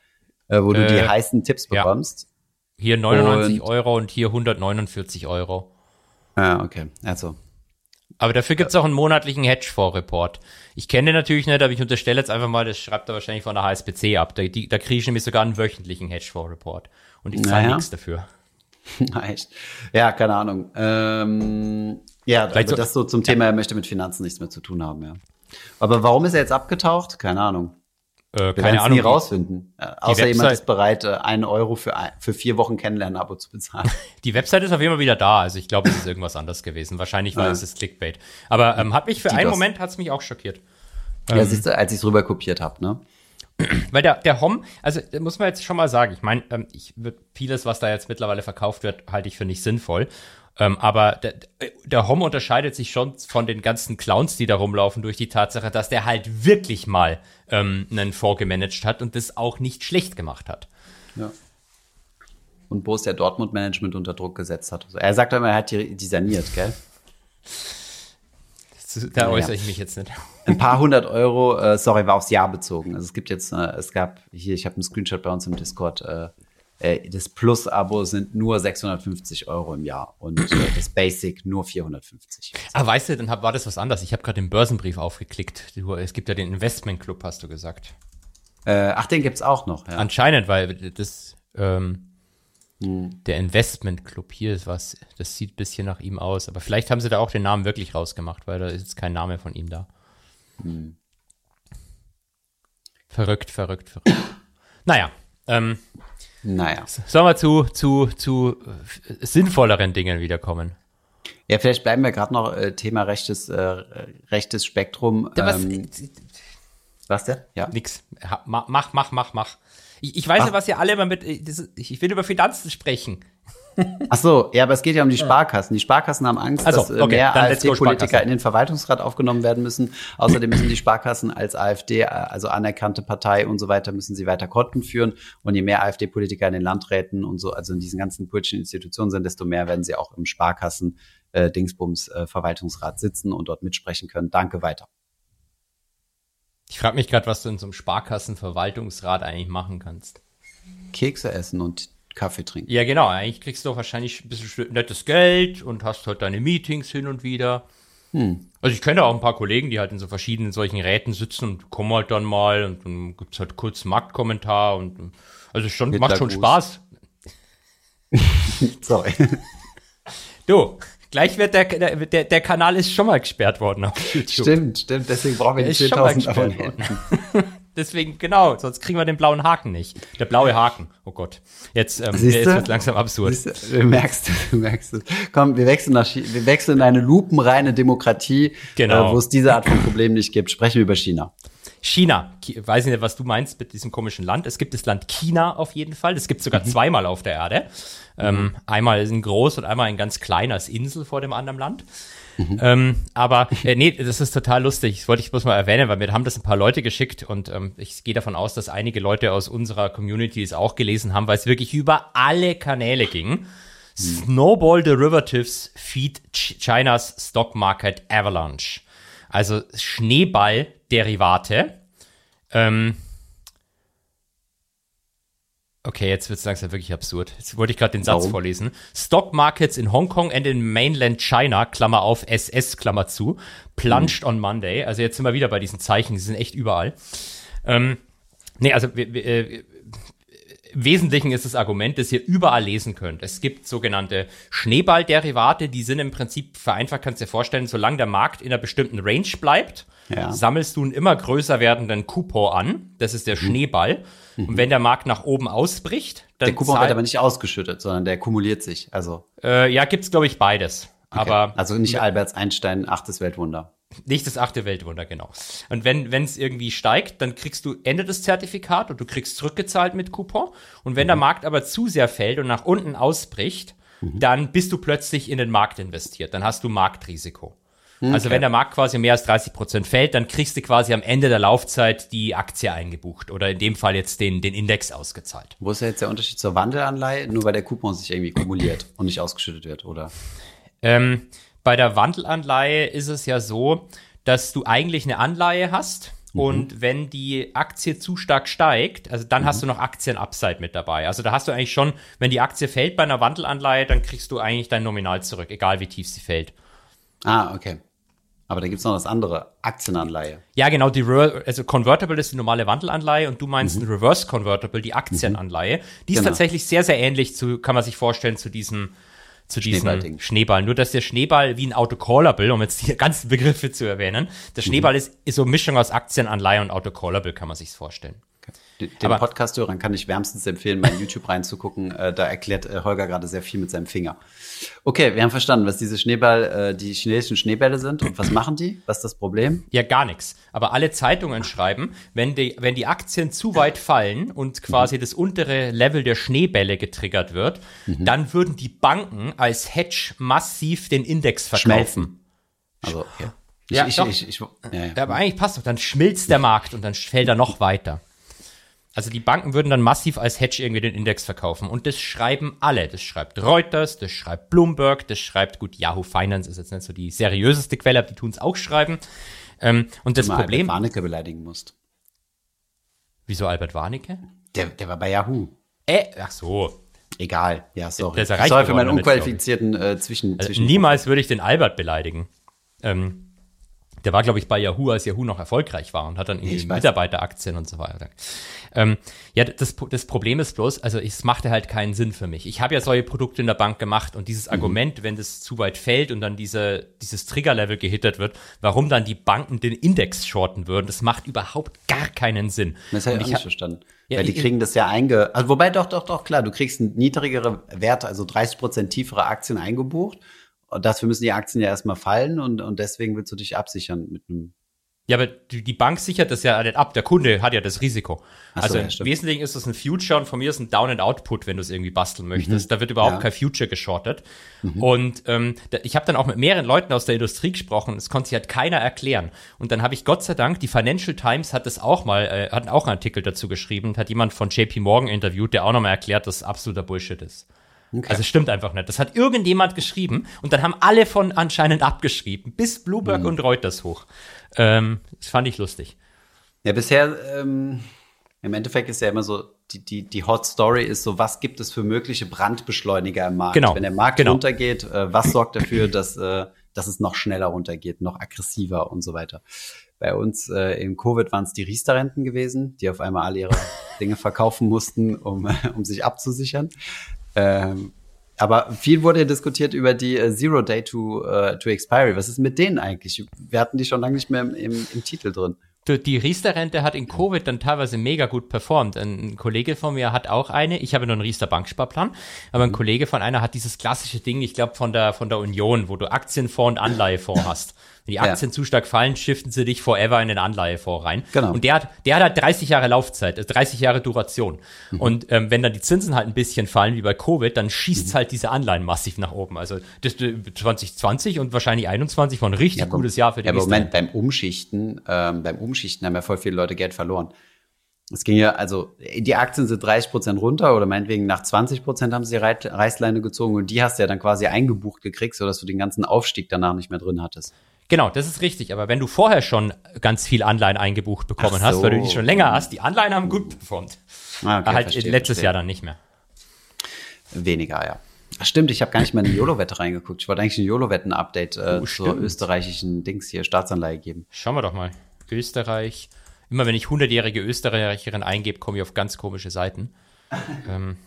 äh, wo du die äh, heißen Tipps bekommst. Hier 99 und, Euro und hier 149 Euro. Ah, okay. Also aber dafür gibt's auch einen monatlichen Hedgefonds-Report. Ich kenne den natürlich nicht, aber ich unterstelle jetzt einfach mal, das schreibt er wahrscheinlich von der HSBC ab. Da, die, da kriege ich nämlich sogar einen wöchentlichen Hedgefonds-Report. Und ich zahle naja. nichts dafür. *laughs* Echt? Ja, keine Ahnung. Ähm, ja, aber so, das so zum Thema, er möchte mit Finanzen nichts mehr zu tun haben, ja. Aber warum ist er jetzt abgetaucht? Keine Ahnung. Äh, keine Ahnung. nie rausfinden. Äh, außer Website, jemand ist bereit, äh, einen Euro für, ein, für vier Wochen Kennenlernen-Abo zu bezahlen. *laughs* Die Website ist auf jeden Fall wieder da. Also ich glaube, es ist irgendwas anders gewesen. Wahrscheinlich war ja. es das Clickbait. Aber ähm, hat mich für Die einen Moment hat's mich auch schockiert. Ja, ähm, siehst du, als ich es rüber kopiert habe, ne? *clears throat* Weil der, der Hom, also muss man jetzt schon mal sagen, ich meine, ähm, ich vieles, was da jetzt mittlerweile verkauft wird, halte ich für nicht sinnvoll. Ähm, aber der, der Hom unterscheidet sich schon von den ganzen Clowns, die da rumlaufen, durch die Tatsache, dass der halt wirklich mal ähm, einen Fonds gemanagt hat und das auch nicht schlecht gemacht hat. Ja. Und Borussia Dortmund Management unter Druck gesetzt hat. Also er sagt immer, er hat die, die saniert, gell? Da äußere ich mich jetzt nicht. Ein paar hundert Euro, äh, sorry, war aufs Jahr bezogen. Also es gibt jetzt, äh, es gab hier, ich habe einen Screenshot bei uns im Discord, äh, äh, das Plus-Abo sind nur 650 Euro im Jahr und äh, *clears throat* das Basic nur 450. Ah, weißt du, dann hab, war das was anderes. Ich habe gerade den Börsenbrief aufgeklickt. Du, es gibt ja den Investment Club, hast du gesagt. Äh, ach, den gibt's auch noch. Ja. Anscheinend, weil das ähm, hm. der Investment Club hier ist was. Das sieht ein bisschen nach ihm aus, aber vielleicht haben sie da auch den Namen wirklich rausgemacht, weil da ist jetzt kein Name von ihm da. Hm. Verrückt, verrückt, verrückt. naja, ähm, naja. Sollen wir zu, zu, zu äh, sinnvolleren Dingen wiederkommen? Ja, vielleicht bleiben wir gerade noch äh, Thema rechtes, äh, rechtes Spektrum. Ja, was, ähm, was denn? Ja. Nix. Mach, mach, mach, mach, mach. Ich, ich weiß ja, was ihr alle immer mit. Äh, das, ich will über Finanzen sprechen. Ach so, ja, aber es geht ja um die Sparkassen. Die Sparkassen haben Angst, Also, dass äh, okay, mehr AfD-Politiker in den Verwaltungsrat aufgenommen werden müssen. Außerdem müssen die Sparkassen als AfD, äh, also anerkannte Partei und so weiter, müssen sie weiter Konten führen. Und je mehr AfD-Politiker in den Landräten und so, also in diesen ganzen politischen Institutionen sind, desto mehr werden sie auch im Sparkassen äh, Dingsbums äh, Verwaltungsrat sitzen und dort mitsprechen können. Danke weiter. Ich frage mich gerade, was du in so einem Sparkassenverwaltungsrat eigentlich machen kannst. Kekse essen und Kaffee trinken. Ja, genau. Eigentlich kriegst du doch wahrscheinlich ein bisschen nettes Geld und hast halt deine Meetings hin und wieder. Also ich kenne auch ein paar Kollegen, die halt in so verschiedenen solchen Räten sitzen und kommen halt dann mal und dann gibt's halt kurz einen Marktkommentar und also schon, macht schon. Spaß. *laughs* Sorry. Du, gleich wird der, der, der, Kanal ist schon mal gesperrt worden auf YouTube. stimmt, stimmt. Deswegen brauchen wir die ist schon mal 10.000 gesperrt Abonnenten. Deswegen, genau, sonst kriegen wir den blauen Haken nicht. Der blaue Haken. Oh Gott. Jetzt, ähm, Siehst der du? ist jetzt langsam absurd. Du merkst, du merkst es. Komm, wir wechseln nach wir wechseln in eine lupenreine Demokratie, Genau. äh, wo es diese Art von Problem nicht gibt. Sprechen wir über China. China, Ki- weiß ich nicht, was du meinst mit diesem komischen Land. Es gibt das Land China auf jeden Fall. Das gibt es sogar zweimal auf der Erde. Ähm, einmal in groß und einmal in ganz klein als Insel vor dem anderen Land. Ähm, aber äh, nee, das ist total lustig. Das wollte ich bloß mal erwähnen, weil mir haben das ein paar Leute geschickt und ähm, ich gehe davon aus, dass einige Leute aus unserer Community es auch gelesen haben, weil es wirklich über alle Kanäle ging. Snowball Derivatives feed Ch Chinas Stock Market Avalanche. Also Schneeball-Derivate. Ähm, okay, jetzt wird es langsam wirklich absurd. Jetzt wollte ich gerade den Satz Warum? vorlesen. Stock Markets in Hongkong and in Mainland China, Klammer auf, SS, Klammer zu, plunged on Monday. Also jetzt sind wir wieder bei diesen Zeichen, die sind echt überall. Ähm, nee, also wir, wir, äh, Wesentlichen ist das Argument, das ihr überall lesen könnt. Es gibt sogenannte Schneeballderivate, die sind im Prinzip, vereinfacht kannst du dir vorstellen, solange der Markt in einer bestimmten Range bleibt, Ja. sammelst du einen immer größer werdenden Coupon an. Das ist der Schneeball. Und wenn der Markt nach oben ausbricht, dann Der Coupon wird aber nicht ausgeschüttet, sondern der kumuliert sich. Also, äh, ja, gibt's glaube ich beides. okay. Aber also nicht Albert Einstein, achtes Weltwunder. Nicht das achte Weltwunder, genau. Und wenn es irgendwie steigt, dann kriegst du Ende des Zertifikat und du kriegst zurückgezahlt mit Coupon. Und wenn der Markt aber zu sehr fällt und nach unten ausbricht, dann bist du plötzlich in den Markt investiert. Dann hast du Marktrisiko. Also wenn der Markt quasi mehr als 30 Prozent fällt, dann kriegst du quasi am Ende der Laufzeit die Aktie eingebucht oder in dem Fall jetzt den, den Index ausgezahlt. Wo ist ja jetzt der Unterschied zur Wandelanleihe? Nur weil der Coupon sich irgendwie kumuliert und nicht ausgeschüttet wird, oder? Ähm, bei der Wandelanleihe ist es ja so, dass du eigentlich eine Anleihe hast und wenn die Aktie zu stark steigt, also dann hast du noch Aktien-Upside mit dabei. Also da hast du eigentlich schon, wenn die Aktie fällt bei einer Wandelanleihe, dann kriegst du eigentlich dein Nominal zurück, egal wie tief sie fällt. Ah, okay. Aber da gibt's noch das andere, Aktienanleihe. Ja, genau, die Re also Convertible ist die normale Wandelanleihe und du meinst ein Reverse Convertible, die Aktienanleihe. Die ist Genau. tatsächlich sehr, sehr ähnlich zu, kann man sich vorstellen, zu diesem zu diesem. Schneeball. Nur, dass der Schneeball wie ein Autocallable, um jetzt die ganzen Begriffe zu erwähnen, der Schneeball ist, ist so eine Mischung aus Aktienanleihe und Autocallable, kann man sich vorstellen. Den Podcast-Hörern kann ich wärmstens empfehlen, bei YouTube reinzugucken. Äh, da erklärt äh, Holger gerade sehr viel mit seinem Finger. Okay, wir haben verstanden, was diese Schneeball, äh, die chinesischen Schneebälle sind und was machen die? Was ist das Problem? Ja, gar nichts. Aber alle Zeitungen schreiben, wenn die, wenn die Aktien zu weit fallen und quasi das untere Level der Schneebälle getriggert wird, dann würden die Banken als Hedge massiv den Index verkaufen. Schmelzen. Also, okay. Ich, Ja, ich, doch. ich, ja. Ja, aber eigentlich passt doch, dann schmilzt der Markt und dann fällt er noch weiter. Also die Banken würden dann massiv als Hedge irgendwie den Index verkaufen. Und das schreiben alle. Das schreibt Reuters, das schreibt Bloomberg, das schreibt, gut, Yahoo Finance ist jetzt nicht so die seriöseste Quelle, aber die tun es auch schreiben. Ähm, und das Mal Problem, Albert Warnecke beleidigen musst. wieso Albert Warnecke? Der, der war bei Yahoo. Äh, ach so. Egal. Ja, sorry. Sorry für meinen unqualifizierten äh, Zwischen, Also Zwischen niemals würde ich den Albert beleidigen. Ähm, der war, glaube ich, bei Yahoo, als Yahoo noch erfolgreich war und hat dann irgendwie. Mitarbeiteraktien und so weiter. Ähm, ja, das, das Problem ist bloß, also es machte halt keinen Sinn für mich. Ich habe ja solche Produkte in der Bank gemacht und dieses Mhm. Argument, wenn das zu weit fällt und dann diese, dieses Triggerlevel gehittert wird, warum dann die Banken den Index shorten würden, das macht überhaupt gar keinen Sinn. Das habe ich nicht verstanden. Ja, Weil die ich- kriegen das ja einge... Also wobei, doch, doch, doch, klar. Du kriegst niedrigere Werte, also 30 Prozent tiefere Aktien eingebucht. Und dafür müssen die Aktien ja erstmal fallen und, und deswegen willst du dich absichern mit einem Ja, aber die, Bank sichert das ja nicht ab. Der Kunde hat ja das Risiko. So, also ja, im. Wesentlichen ist das ein Future und von mir ist ein Down and Output, wenn du es irgendwie basteln möchtest. Da wird überhaupt Mhm. Ja. Mhm. kein Future geschortet. Und ähm, ich habe dann auch mit mehreren Leuten aus der Industrie gesprochen. Das konnte sich halt keiner erklären. Und dann habe ich Gott sei Dank die Financial Times hat das auch mal, äh, hat auch einen Artikel dazu geschrieben. Hat jemand von JP Morgan interviewt, der auch nochmal erklärt, dass es absoluter Bullshit ist. Also es stimmt einfach nicht. Das hat irgendjemand geschrieben und dann haben alle von anscheinend abgeschrieben, bis Bloomberg und Reuters hoch. Ähm, das fand ich lustig. Ja, bisher, ähm, im Endeffekt ist ja immer so, die, die, die Hot Story ist so, was gibt es für mögliche Brandbeschleuniger im Markt? Genau, Wenn der Markt genau. runtergeht, äh, was sorgt dafür, dass, äh, dass es noch schneller runtergeht, noch aggressiver und so weiter? Bei uns äh, im Covid waren es die Riester-Renten gewesen, die auf einmal alle ihre *laughs* Dinge verkaufen mussten, um, *laughs* um sich abzusichern. Ähm, aber viel wurde diskutiert über die äh, Zero Day to, äh, to Expiry. Was ist mit denen eigentlich? Wir hatten die schon lange nicht mehr im, im, im Titel drin. Die- Die Riester-Rente hat in Covid dann teilweise mega gut performt. Ein Kollege von mir hat auch eine. Ich habe nur einen Riester-Banksparplan, aber ein Kollege von einer hat dieses klassische Ding, ich glaube von der, von der Union, wo du Aktienfonds und Anleihefonds hast. *laughs* Wenn die Ja. Aktien zu stark fallen, shiften sie dich forever in den Anleihefonds rein. Genau. Und der hat, der hat halt 30 Jahre Laufzeit, äh, 30 Jahre Duration. Und ähm, wenn dann die Zinsen halt ein bisschen fallen, wie bei Covid, dann schießt halt diese Anleihen massiv nach oben. Also das, äh, 2020 und wahrscheinlich 21 war ein richtig aber- gutes Jahr für die Ja, aber. Moment, beim Umschichten, ähm, beim Umschichten haben ja voll viele Leute Geld verloren. Es ging ja, also die Aktien sind 30 Prozent runter oder meinetwegen nach 20 Prozent haben sie die Reißleine gezogen und die hast du ja dann quasi eingebucht gekriegt, sodass du den ganzen Aufstieg danach nicht mehr drin hattest. Genau, das ist richtig. Aber wenn du vorher schon ganz viel Anleihen eingebucht bekommen Ach hast, weil du so. die schon länger hast, die Anleihen haben gut performt. Ah, okay, halt verstehe, letztes verstehe. Jahr dann nicht mehr. Weniger, ja. Ach, stimmt, ich habe gar nicht mal in die YOLO-Wette reingeguckt. Ich wollte eigentlich ein YOLO-Wetten-Update äh, Oh, zur österreichischen Dings hier, Staatsanleihe geben. Schauen wir doch mal. Österreich. Immer wenn ich 100-jährige Österreicherin eingebe, komme ich auf ganz komische Seiten. *laughs* ähm,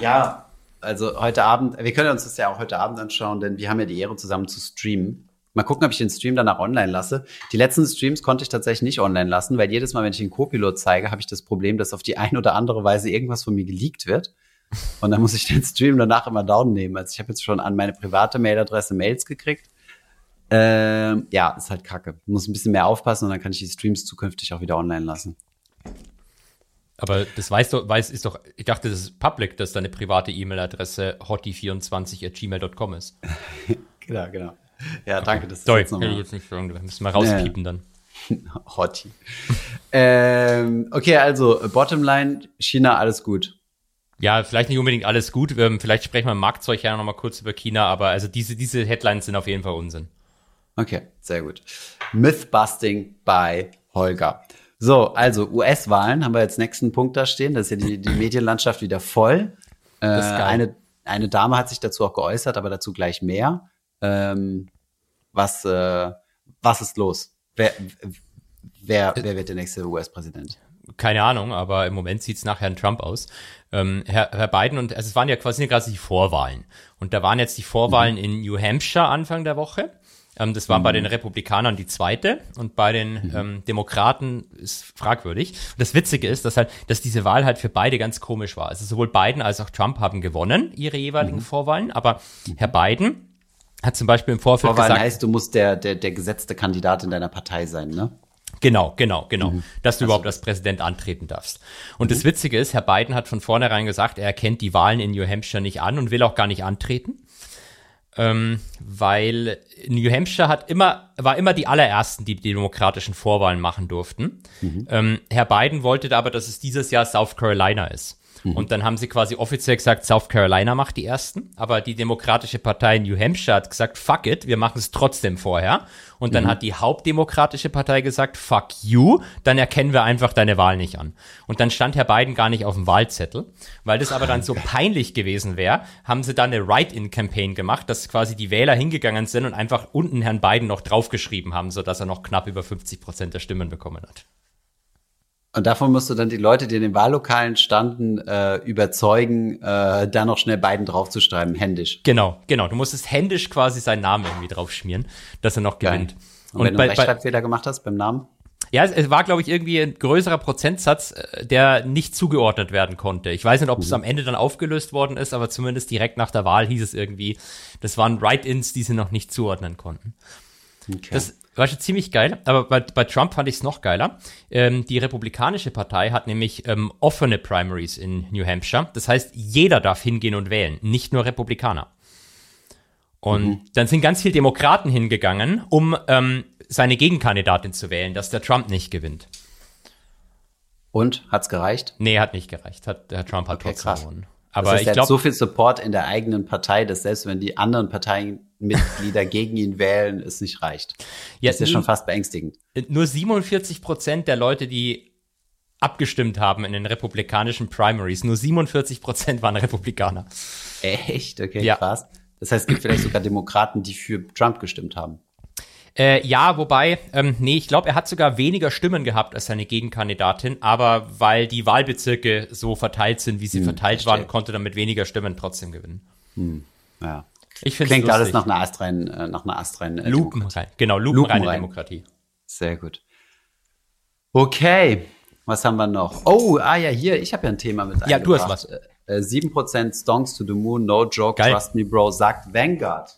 Ja, also heute Abend, wir können uns das ja auch heute Abend anschauen, denn wir haben ja die Ehre, zusammen zu streamen. Mal gucken, ob ich den Stream danach online lasse. Die letzten Streams konnte ich tatsächlich nicht online lassen, weil jedes Mal, wenn ich den Co-Pilot zeige, habe ich das Problem, dass auf die eine oder andere Weise irgendwas von mir geleakt wird. Und dann muss ich den Stream danach immer down nehmen. Also ich habe jetzt schon an meine private Mailadresse Mails gekriegt. Ähm, ja, ist halt kacke. Muss ein bisschen mehr aufpassen und dann kann ich die Streams zukünftig auch wieder online lassen. Aber das weißt du, weiß, ist doch, ich dachte, das ist public, dass deine private E-Mail-Adresse hottie24 at gmail.com ist. *laughs* Genau, genau. Ja, danke, dass du Sorry, nochmal ich jetzt nicht sagen, da müssen wir rauspiepen dann. *laughs* Hottie. ähm, okay, also Bottomline, China, alles gut. Ja, vielleicht nicht unbedingt alles gut. Ähm, vielleicht sprechen wir im Marktzeug ja noch mal kurz über China, aber also diese, diese Headlines sind auf jeden Fall Unsinn. Okay, sehr gut. Mythbusting bei Holger. So, also US-Wahlen haben wir jetzt nächsten Punkt da stehen. Das ist ja die, die Medienlandschaft wieder voll. Äh, eine, eine Dame hat sich dazu auch geäußert, aber dazu gleich mehr. Ähm, was, äh, was ist los? Wer, wer, wer wird der nächste US-Präsident? Keine Ahnung, aber im Moment sieht's nach Herrn Trump aus. Ähm, Herr, Herr Biden und also es waren ja quasi gerade die Vorwahlen. Und da waren jetzt die Vorwahlen in New Hampshire Anfang der Woche. Ähm, das war bei den Republikanern die zweite und bei den ähm, Demokraten ist fragwürdig. Und das Witzige ist, dass halt, dass diese Wahl halt für beide ganz komisch war. Also sowohl Biden als auch Trump haben gewonnen, ihre jeweiligen Vorwahlen, aber Herr Biden hat zum Beispiel im Vorfeld Vorwahlen gesagt, heißt, du musst der, der, der gesetzte Kandidat in deiner Partei sein, ne? Genau, genau, genau. Mhm. Dass du überhaupt als Präsident antreten darfst. Und das Witzige ist, Herr Biden hat von vornherein gesagt, er erkennt die Wahlen in New Hampshire nicht an und will auch gar nicht antreten. Ähm, weil New Hampshire hat immer, war immer die allerersten, die die demokratischen Vorwahlen machen durften. Mhm. Ähm, Herr Biden wollte aber, dass es dieses Jahr South Carolina ist. Mhm. Und dann haben sie quasi offiziell gesagt, South Carolina macht die ersten. Aber die Demokratische Partei in New Hampshire hat gesagt, fuck it, wir machen es trotzdem vorher. Und Mhm. dann hat die Hauptdemokratische Partei gesagt, fuck you, dann erkennen wir einfach deine Wahl nicht an. Und dann stand Herr Biden gar nicht auf dem Wahlzettel. Weil das aber dann so peinlich gewesen wäre, haben sie dann eine Write-in-Campaign gemacht, dass quasi die Wähler hingegangen sind und einfach unten Herrn Biden noch draufgeschrieben haben, sodass er noch knapp über 50 Prozent der Stimmen bekommen hat. Und davon musst du dann die Leute, die in den Wahllokalen standen, äh, überzeugen, äh, da noch schnell beiden draufzuschreiben, händisch. Genau, genau. Du musstest händisch quasi seinen Namen irgendwie draufschmieren, dass er noch gewinnt. Und, wenn du einen Rechtschreibfehler gemacht hast beim Namen? Ja, es, es war, glaube ich, irgendwie ein größerer Prozentsatz, äh, der nicht zugeordnet werden konnte. Ich weiß nicht, ob es am Ende dann aufgelöst worden ist, aber zumindest direkt nach der Wahl hieß es irgendwie, das waren Write-ins, die sie noch nicht zuordnen konnten. Okay. Das, war schon ziemlich geil, aber bei, bei Trump fand ich es noch geiler. Ähm, die Republikanische Partei hat nämlich ähm, offene Primaries in New Hampshire. Das heißt, jeder darf hingehen und wählen, nicht nur Republikaner. Und mhm. dann sind ganz viele Demokraten hingegangen, um ähm, seine Gegenkandidatin zu wählen, dass der Trump nicht gewinnt. Und hat's gereicht? Nee, hat nicht gereicht. Hat, der Trump hat okay, trotzdem gewonnen. Aber das heißt, ich glaube, so viel Support in der eigenen Partei, dass selbst wenn die anderen Parteienmitglieder *laughs* gegen ihn wählen, es nicht reicht. Ja, das ist ja schon fast beängstigend. Nur 47 Prozent der Leute, die abgestimmt haben in den republikanischen Primaries, nur 47 Prozent waren Republikaner. Echt? Okay, ja. krass. Das heißt, es gibt vielleicht sogar Demokraten, die für Trump gestimmt haben. Äh, ja, wobei, ähm, nee, ich glaube, er hat sogar weniger Stimmen gehabt als seine Gegenkandidatin, aber weil die Wahlbezirke so verteilt sind, wie sie hm, verteilt verstehe. waren, konnte er mit weniger Stimmen trotzdem gewinnen. Hm, ja. Ich finde Klingt alles nach einer astreinen, äh, nach einer astreinen äh, Lupenrein, genau, lupenreine Lupenrein. Demokratie. Sehr gut. Okay, was haben wir noch? Oh, ah ja, hier, ich habe ja ein Thema mit Ja, du hast was. Äh, 7% Stonks to the Moon, no joke, Geil. trust me, bro, sagt Vanguard.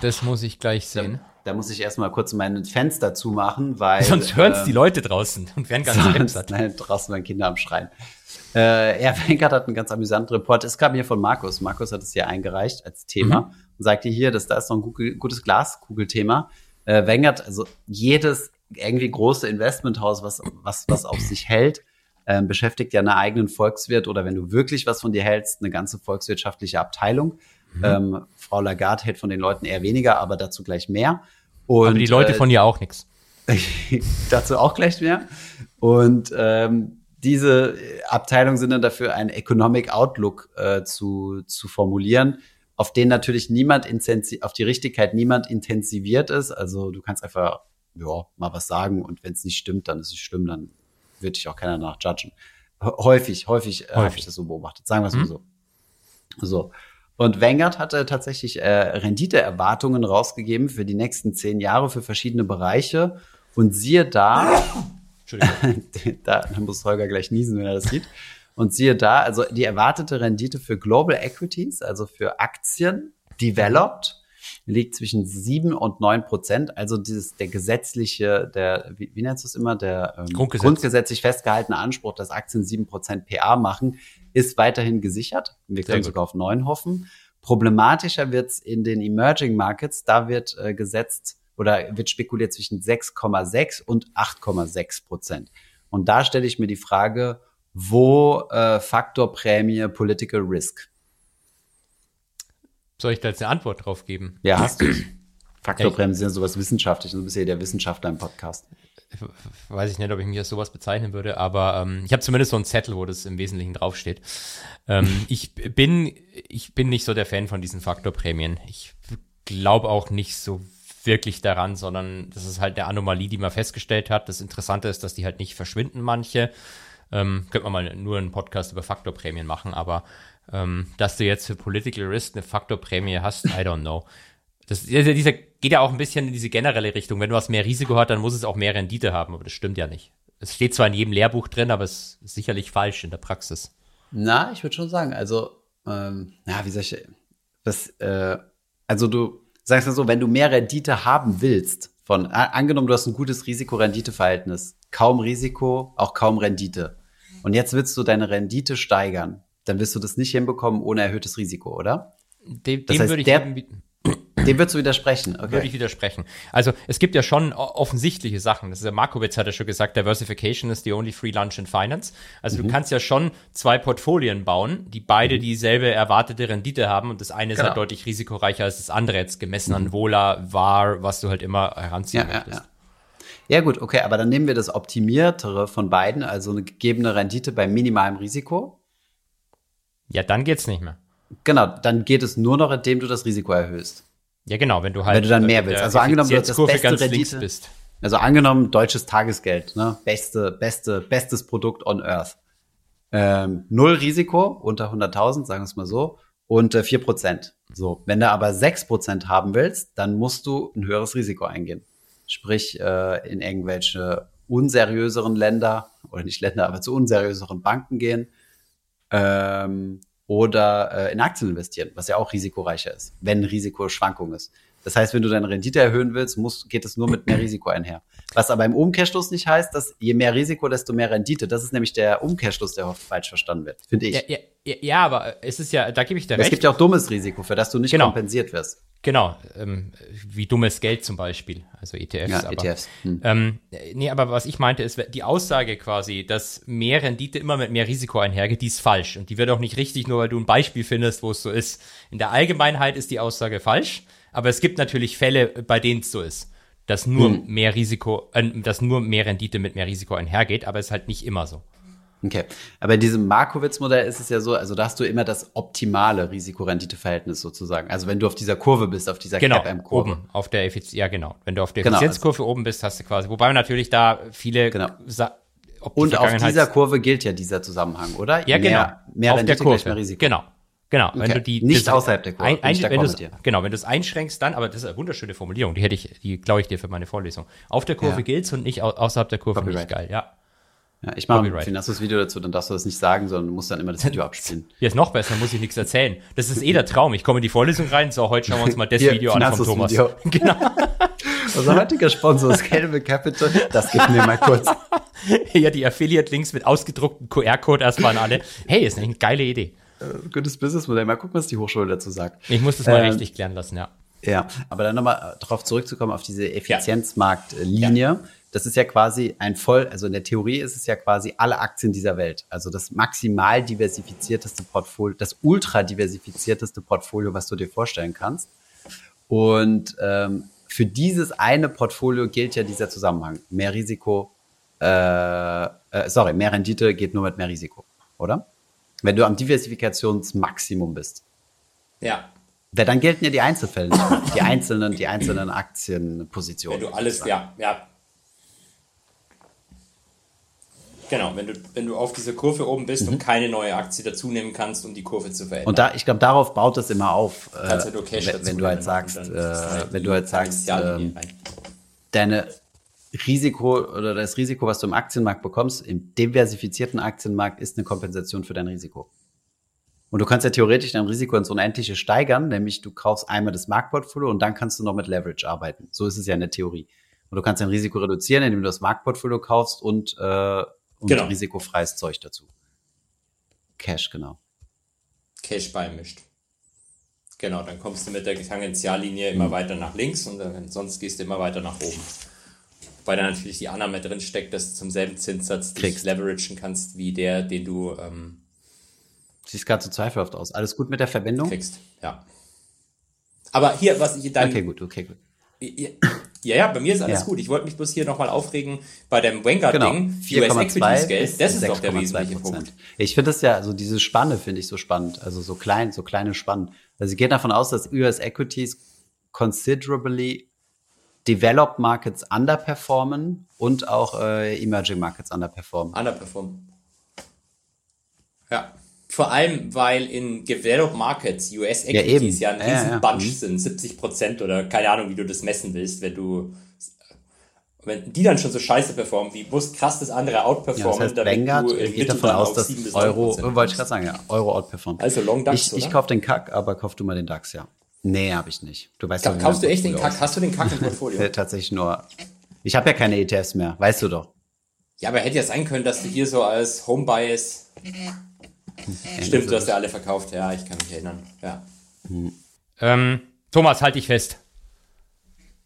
Das muss ich gleich sehen. Da, da muss ich erstmal kurz mein Fenster zumachen, weil. Sonst hören es ähm, die Leute draußen und werden ganz sonst, Nein, draußen waren Kinder am Schreien. Äh, ja, Wenkert hat einen ganz amüsanten Report. Es kam hier von Markus. Markus hat es hier eingereicht als Thema mhm. und sagte hier, dass da ist noch ein gutes Glaskugelthema. Äh, Wenkert, also jedes irgendwie große Investmenthaus, was, was, was auf sich hält, äh, beschäftigt ja eine eigenen Volkswirt oder wenn du wirklich was von dir hältst, eine ganze volkswirtschaftliche Abteilung. Mhm. Ähm, Frau Lagarde hält von den Leuten eher weniger, aber dazu gleich mehr. Und, aber die Leute äh, von ihr auch nichts. *laughs* dazu auch gleich mehr. Und ähm, diese Abteilungen sind dann dafür, einen Economic Outlook äh, zu, zu formulieren, auf den natürlich niemand auf die Richtigkeit niemand intensiviert ist. Also du kannst einfach ja, mal was sagen und wenn es nicht stimmt, dann ist es schlimm, dann wird dich auch keiner nach judgen. Häufig, häufig, äh, häufig. habe ich das so beobachtet. Sagen wir es mal mhm. so. So. Und Vanguard hatte tatsächlich äh, Renditeerwartungen rausgegeben für die nächsten zehn Jahre für verschiedene Bereiche. Und siehe da, *laughs* *laughs* da, da muss Holger gleich niesen, wenn er das sieht. Und siehe da, also die erwartete Rendite für Global Equities, also für Aktien, developed, liegt zwischen sieben und neun Prozent. Also dieses, der gesetzliche, der, wie, wie nennst du es immer, der ähm, Grundgesetz. grundgesetzlich festgehaltene Anspruch, dass Aktien sieben Prozent PA machen, ist weiterhin gesichert. Wir können sogar auf neun hoffen. Problematischer wird's in den Emerging Markets. Da wird äh, gesetzt oder wird spekuliert zwischen 6,6 und 8,6 Prozent. Und da stelle ich mir die Frage, wo äh, Faktor Prämie Political Risk? Soll ich da jetzt eine Antwort drauf geben? Ja, hast du. *clears throat* Faktorbremsen sind ja sowas wissenschaftliches. Du bist ja der Wissenschaftler im Podcast. Weiß ich nicht, ob ich mich als sowas bezeichnen würde, aber ähm, ich habe zumindest so einen Zettel, wo das im Wesentlichen draufsteht. Ähm, *laughs* ich bin, ich bin nicht so der Fan von diesen Faktorprämien. Ich glaube auch nicht so wirklich daran, sondern das ist halt eine Anomalie, die man festgestellt hat. Das Interessante ist, dass die halt nicht verschwinden, manche. Ähm, könnte man mal nur einen Podcast über Faktorprämien machen, aber ähm, dass du jetzt für Political Risk eine Faktorprämie hast, I don't know. Das, dieser geht ja auch ein bisschen in diese generelle Richtung. Wenn du was mehr Risiko hast, dann muss es auch mehr Rendite haben, aber das stimmt ja nicht. Es steht zwar in jedem Lehrbuch drin, aber es ist sicherlich falsch in der Praxis. Na, ich würde schon sagen, also, ähm, na, wie soll ich, das, äh, also du sagst mal so, wenn du mehr Rendite haben willst, von, angenommen, du hast ein gutes Risiko-Rendite-Verhältnis, kaum Risiko, auch kaum Rendite. Und jetzt willst du deine Rendite steigern dann wirst du das nicht hinbekommen ohne erhöhtes Risiko, oder? Dem, das heißt, würde ich der, *clears throat* dem würdest du widersprechen, okay. Würde ich widersprechen. Also es gibt ja schon offensichtliche Sachen. Das ist ja Markowitz hat ja schon gesagt, Diversification is the only free lunch in finance. Also mhm. du kannst ja schon zwei Portfolien bauen, die beide mhm. dieselbe erwartete Rendite haben und das eine genau. ist halt genau. deutlich risikoreicher als das andere, jetzt gemessen mhm. an Vola, VAR, was du halt immer heranziehen ja, möchtest. Ja, ja. Ja gut, okay, aber dann nehmen wir das Optimiertere von beiden, also eine gegebene Rendite bei minimalem Risiko ja, dann geht's nicht mehr. Genau, dann geht es nur noch, indem du das Risiko erhöhst. Ja, genau, wenn du halt. Wenn du dann mehr willst. Also angenommen, du das beste Rendite. Bist. Also angenommen, deutsches Tagesgeld, ne? Beste, beste, bestes Produkt on Earth. Ähm, null Risiko, unter 100.000, sagen wir es mal so, und äh, 4%. So, wenn du aber 6% haben willst, dann musst du ein höheres Risiko eingehen. Sprich, äh, in irgendwelche unseriöseren Länder, oder nicht Länder, aber zu unseriöseren Banken gehen, ähm, oder äh, in Aktien investieren, was ja auch risikoreicher ist, wenn Risikoschwankung ist. Das heißt, wenn du deine Rendite erhöhen willst, muss, geht es nur mit mehr Risiko einher. Was aber im Umkehrschluss nicht heißt, dass je mehr Risiko, desto mehr Rendite. Das ist nämlich der Umkehrschluss, der oft falsch verstanden wird, finde ich. Ja, ja, ja, ja, aber es ist ja, da gebe ich dir es recht. gibt ja auch dummes Risiko, für das du nicht Genau. kompensiert wirst. Genau, ähm, wie dummes Geld zum Beispiel, also ETFs. Ja, aber, ETFs. Hm. Ähm, nee, aber was ich meinte, ist die Aussage quasi, dass mehr Rendite immer mit mehr Risiko einhergeht, die ist falsch. Und die wird auch nicht richtig, nur weil du ein Beispiel findest, wo es so ist. In der Allgemeinheit ist die Aussage falsch, aber es gibt natürlich Fälle, bei denen es so ist, dass nur Hm. mehr Risiko, äh, dass nur mehr Rendite mit mehr Risiko einhergeht, aber es ist halt nicht immer so. Okay. Aber in diesem Markowitz-Modell ist es ja so, also da hast du immer das optimale Risiko-Rendite-Verhältnis sozusagen. Also wenn du auf dieser Kurve bist, auf dieser Genau, CAPM-Kurve. oben auf der Effizienz, ja genau. Wenn du auf der Genau, Effizienzkurve oben bist, hast du quasi, wobei natürlich da viele Genau. Sa ob die Und auf dieser Kurve gilt ja dieser Zusammenhang, oder? Ja, Je genau. Mehr, mehr auf Rendite der Kurve. mehr Risiko. Genau. Genau. Wenn Okay. du die Nicht das- außerhalb der Kurve. Ein, ein, wenn dir. genau, wenn du es einschränkst, dann, aber das ist eine wunderschöne Formulierung, die hätte ich, die glaube ich dir für meine Vorlesung. Auf der Kurve Ja. gilt's und nicht au außerhalb der Kurve Copyright. nicht geil, ja. Ja, ich mache ein Copyright. Finanzos-Video dazu, dann darfst du das nicht sagen, sondern du musst dann immer das Video *laughs* abspielen. Hier ist noch besser, muss ich nichts erzählen. Das ist eh der Traum. Ich komme in die Vorlesung rein, so, heute schauen wir uns mal das Hier, Video an von Thomas. Finanzos-Video. *laughs* Genau. *laughs* Unser heutiger Sponsor ist Scalable Capital. Das gib mir mal kurz. ja, die Affiliate-Links mit ausgedrucktem QR-Code erstmal an alle. Hey, ist eine geile Idee. Äh, Gutes Businessmodell. Mal gucken, was die Hochschule dazu sagt. Ich muss das mal Ähm, rechtlich klären lassen, ja. Ja, aber dann nochmal darauf zurückzukommen, auf diese Effizienzmarktlinie. Das ist ja quasi ein voll, also in der Theorie ist es ja quasi alle Aktien dieser Welt. Also das maximal diversifizierteste Portfolio, das ultra diversifizierteste Portfolio, was du dir vorstellen kannst. Und ähm, für dieses eine Portfolio gilt ja dieser Zusammenhang. Mehr Risiko, äh, äh, sorry, mehr Rendite geht nur mit mehr Risiko, oder? Wenn du am Diversifikationsmaximum bist. Ja. Weil dann gelten ja die Einzelfälle. *laughs* Die einzelnen, die einzelnen Aktienpositionen. Wenn du alles, ja, ja. Genau, wenn du, wenn du auf dieser Kurve oben bist und keine neue Aktie dazu nehmen kannst, um die Kurve zu verändern. Mhm. Und da, ich glaube, darauf baut es immer auf. Äh, du nur Cash wenn, wenn du halt sagst, äh, halt wenn du halt sagst, rein. deine Risiko oder das Risiko, was du im Aktienmarkt bekommst, im diversifizierten Aktienmarkt, ist eine Kompensation für dein Risiko. Und du kannst ja theoretisch dein Risiko ins Unendliche steigern, nämlich du kaufst einmal das Marktportfolio und dann kannst du noch mit Leverage arbeiten. So ist es ja in der Theorie. Und du kannst dein Risiko reduzieren, indem du das Marktportfolio kaufst und, äh, und Genau. risikofreies Zeug dazu. Cash, genau. Cash beimischt. Genau, dann kommst du mit der Tangentiallinie immer weiter nach links und dann, sonst gehst du immer weiter nach oben. Weil da natürlich die Annahme drin steckt, dass du zum selben Zinssatz dich leveragen kannst, wie der, den du ähm, Siehst gerade so zweifelhaft aus. Alles gut mit der Verbindung? kriegst. Ja. Aber hier, was ich dann. Okay, gut, okay, gut. Ja, ja, bei mir ist alles Ja. gut. Ich wollte mich bloß hier nochmal aufregen bei dem Genau, Vanguard-Ding. US 4,2 Equities Geld, das ist doch der 6,2 wesentliche Punkt. Ich finde das ja, also diese Spanne finde ich so spannend, also so klein, so kleine Spannen. Also sie geht davon aus, dass US Equities considerably developed markets underperformen und auch äh, emerging markets underperformen. Underperform. Ja. Vor allem, weil in Developed Markets US Ja, Equities ja, ein Ja, ja, riesen ja. Bunch Mhm. sind, 70 Prozent oder keine Ahnung, wie du das messen willst, wenn du wenn die dann schon so scheiße performen, wie muss krass das andere Ja, das outperformen, heißt, damit Vanguard du im geht davon aus, dass 7 bis Euro, 9% wollte ich gerade sagen, ja, Euro outperformt. Also Long DAX, ich, ich oder? kauf den Kack, aber kauf du mal den DAX, ja. Nee, habe ich nicht. Du weißt Ka- doch, wie Kaufst du echt den Kack? Hast du den Kack im Portfolio? *laughs* Tatsächlich nur. Ich habe ja keine ETFs mehr, weißt du doch. Ja, aber hätte ja sein können, dass du hier so als Home Bias. Stimmt, du hast ja alle verkauft. Ja, ich kann mich erinnern. Ja. Ähm, Thomas, halt dich fest.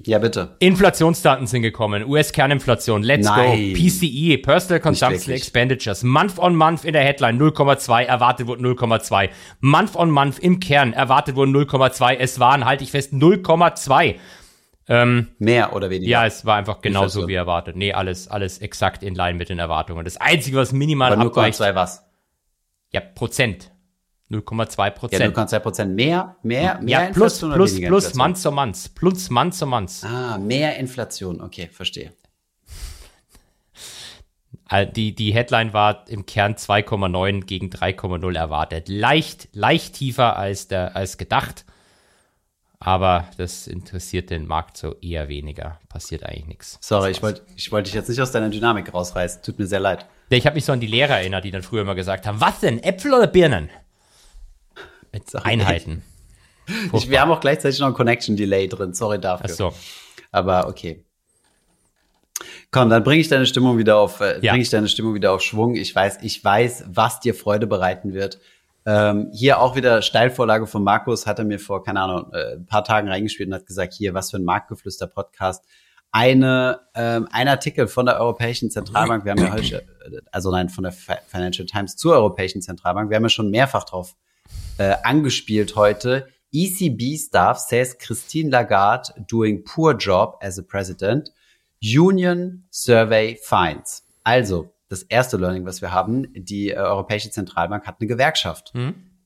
Ja, bitte. Inflationsdaten sind gekommen. US-Kerninflation. Let's Nein. go. PCE, Personal Consumption. Expenditures. Month on Month in der Headline 0,2. Erwartet wurde 0,2. Month on Month im Kern. Erwartet wurde 0,2. Es waren, halte ich fest, 0,2. Ähm, Mehr oder weniger. ja, es war einfach genauso wie erwartet. Nee, alles, alles exakt in line mit den Erwartungen. Das Einzige, was minimal aber abweicht, 0,2 was? ja, Prozent. 0,2 Ja, Prozent. 0,2 Prozent mehr, mehr, mehr Ja, plus, Inflation oder plus, plus, Inflation? Month to Month. Plus, Month to Month. Ah, mehr Inflation. Okay, verstehe. Die, die Headline war im Kern 2,9 gegen 3,0 erwartet. Leicht, leicht tiefer als, der, als gedacht. Aber das interessiert den Markt so eher weniger. Passiert eigentlich nichts. Sorry, ich wollte ich wollte dich jetzt nicht aus deiner Dynamik rausreißen. Tut mir sehr leid. Ja, Ich habe mich so an die Lehrer erinnert, die dann früher immer gesagt haben, was denn, Äpfel oder Birnen? Einheiten. Ich, wir haben auch gleichzeitig noch ein Connection Delay drin. Sorry dafür. Ach so. Aber okay. Komm, dann bringe ich deine Stimmung wieder auf, äh, Ja. bringe ich deine Stimmung wieder auf Schwung. Ich weiß, ich weiß, was dir Freude bereiten wird. Ähm, hier auch wieder Steilvorlage von Markus, hat er mir vor, keine Ahnung, äh, ein paar Tagen reingespielt und hat gesagt, hier, was für ein Marktgeflüster-Podcast. Eine, ähm, ein Artikel von der Europäischen Zentralbank, wir haben ja heute, äh, also nein, von der Fi- Financial Times zur Europäischen Zentralbank, wir haben ja schon mehrfach drauf äh, angespielt heute. ECB staff says Christine Lagarde doing poor job as a president. Union Survey finds. Also, das erste Learning, was wir haben, die äh, Europäische Zentralbank hat eine Gewerkschaft.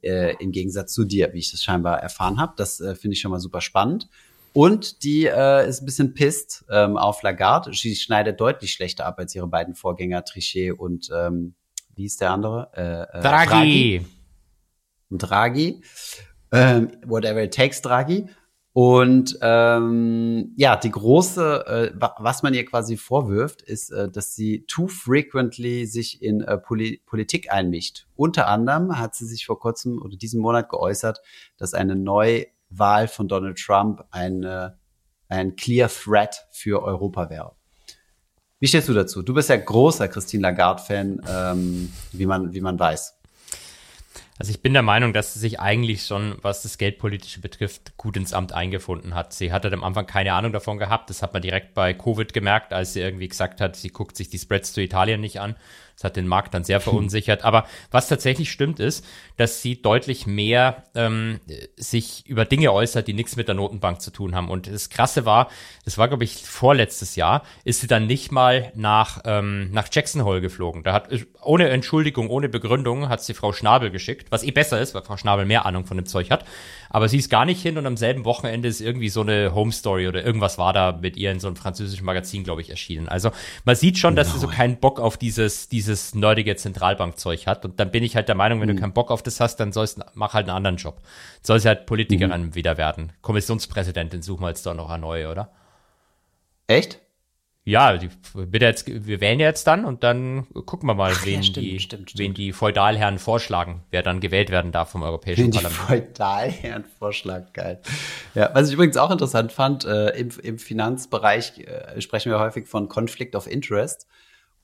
Äh, Im Gegensatz zu dir, wie ich das scheinbar erfahren habe. Das äh, finde ich schon mal super spannend. Und die äh, ist ein bisschen pisst ähm, auf Lagarde. Sie schneidet deutlich schlechter ab als ihre beiden Vorgänger Trichet und ähm, wie hieß der andere? Äh, äh, Draghi. Draghi, ähm, whatever it takes Draghi. Und ähm, ja, die große, äh, wa- was man ihr quasi vorwirft, ist, äh, dass sie too frequently sich in äh, Poli Politik einmischt. Unter anderem hat sie sich vor kurzem oder diesen Monat geäußert, dass eine Neuwahl von Donald Trump ein, äh, ein clear threat für Europa wäre. Wie stehst du dazu? Du bist ja großer Christine Lagarde-Fan, ähm, wie man wie man weiß. Also ich bin der Meinung, dass sie sich eigentlich schon, was das Geldpolitische betrifft, gut ins Amt eingefunden hat. Sie hatte am Anfang keine Ahnung davon gehabt. Das hat man direkt bei Covid gemerkt, als sie irgendwie gesagt hat, sie guckt sich die Spreads zu Italien nicht an. Das hat den Markt dann sehr verunsichert. Aber was tatsächlich stimmt, ist, dass sie deutlich mehr ähm, sich über Dinge äußert, die nichts mit der Notenbank zu tun haben. Und das Krasse war, das war, glaube ich, vorletztes Jahr, ist sie dann nicht mal nach, ähm, nach Jackson Hole geflogen. Da hat, ohne Entschuldigung, ohne Begründung, hat sie Frau Schnabel geschickt, was eh besser ist, weil Frau Schnabel mehr Ahnung von dem Zeug hat. Aber sie ist gar nicht hin und am selben Wochenende ist irgendwie so eine Home Story oder irgendwas war da mit ihr in so einem französischen Magazin, glaube ich, erschienen. Also man sieht schon, dass sie so keinen Bock auf dieses, dieses nerdige Zentralbankzeug hat. Und dann bin ich halt der Meinung, wenn du keinen Bock auf das hast, dann sollst mach halt einen anderen Job. Soll sie halt Politikerin wieder werden. Kommissionspräsidentin suchen wir jetzt doch noch eine neue, oder? Echt? Ja, die, bitte jetzt, wir wählen ja jetzt dann und dann gucken wir mal, Ach ja, wen, stimmt, die, stimmt, stimmt. wen die Feudalherren vorschlagen, wer dann gewählt werden darf vom Europäischen Die Parlament. Feudalherren-Vorschlag, geil. Ja, was ich übrigens auch interessant fand, äh, im, im Finanzbereich äh, sprechen wir häufig von Conflict of Interest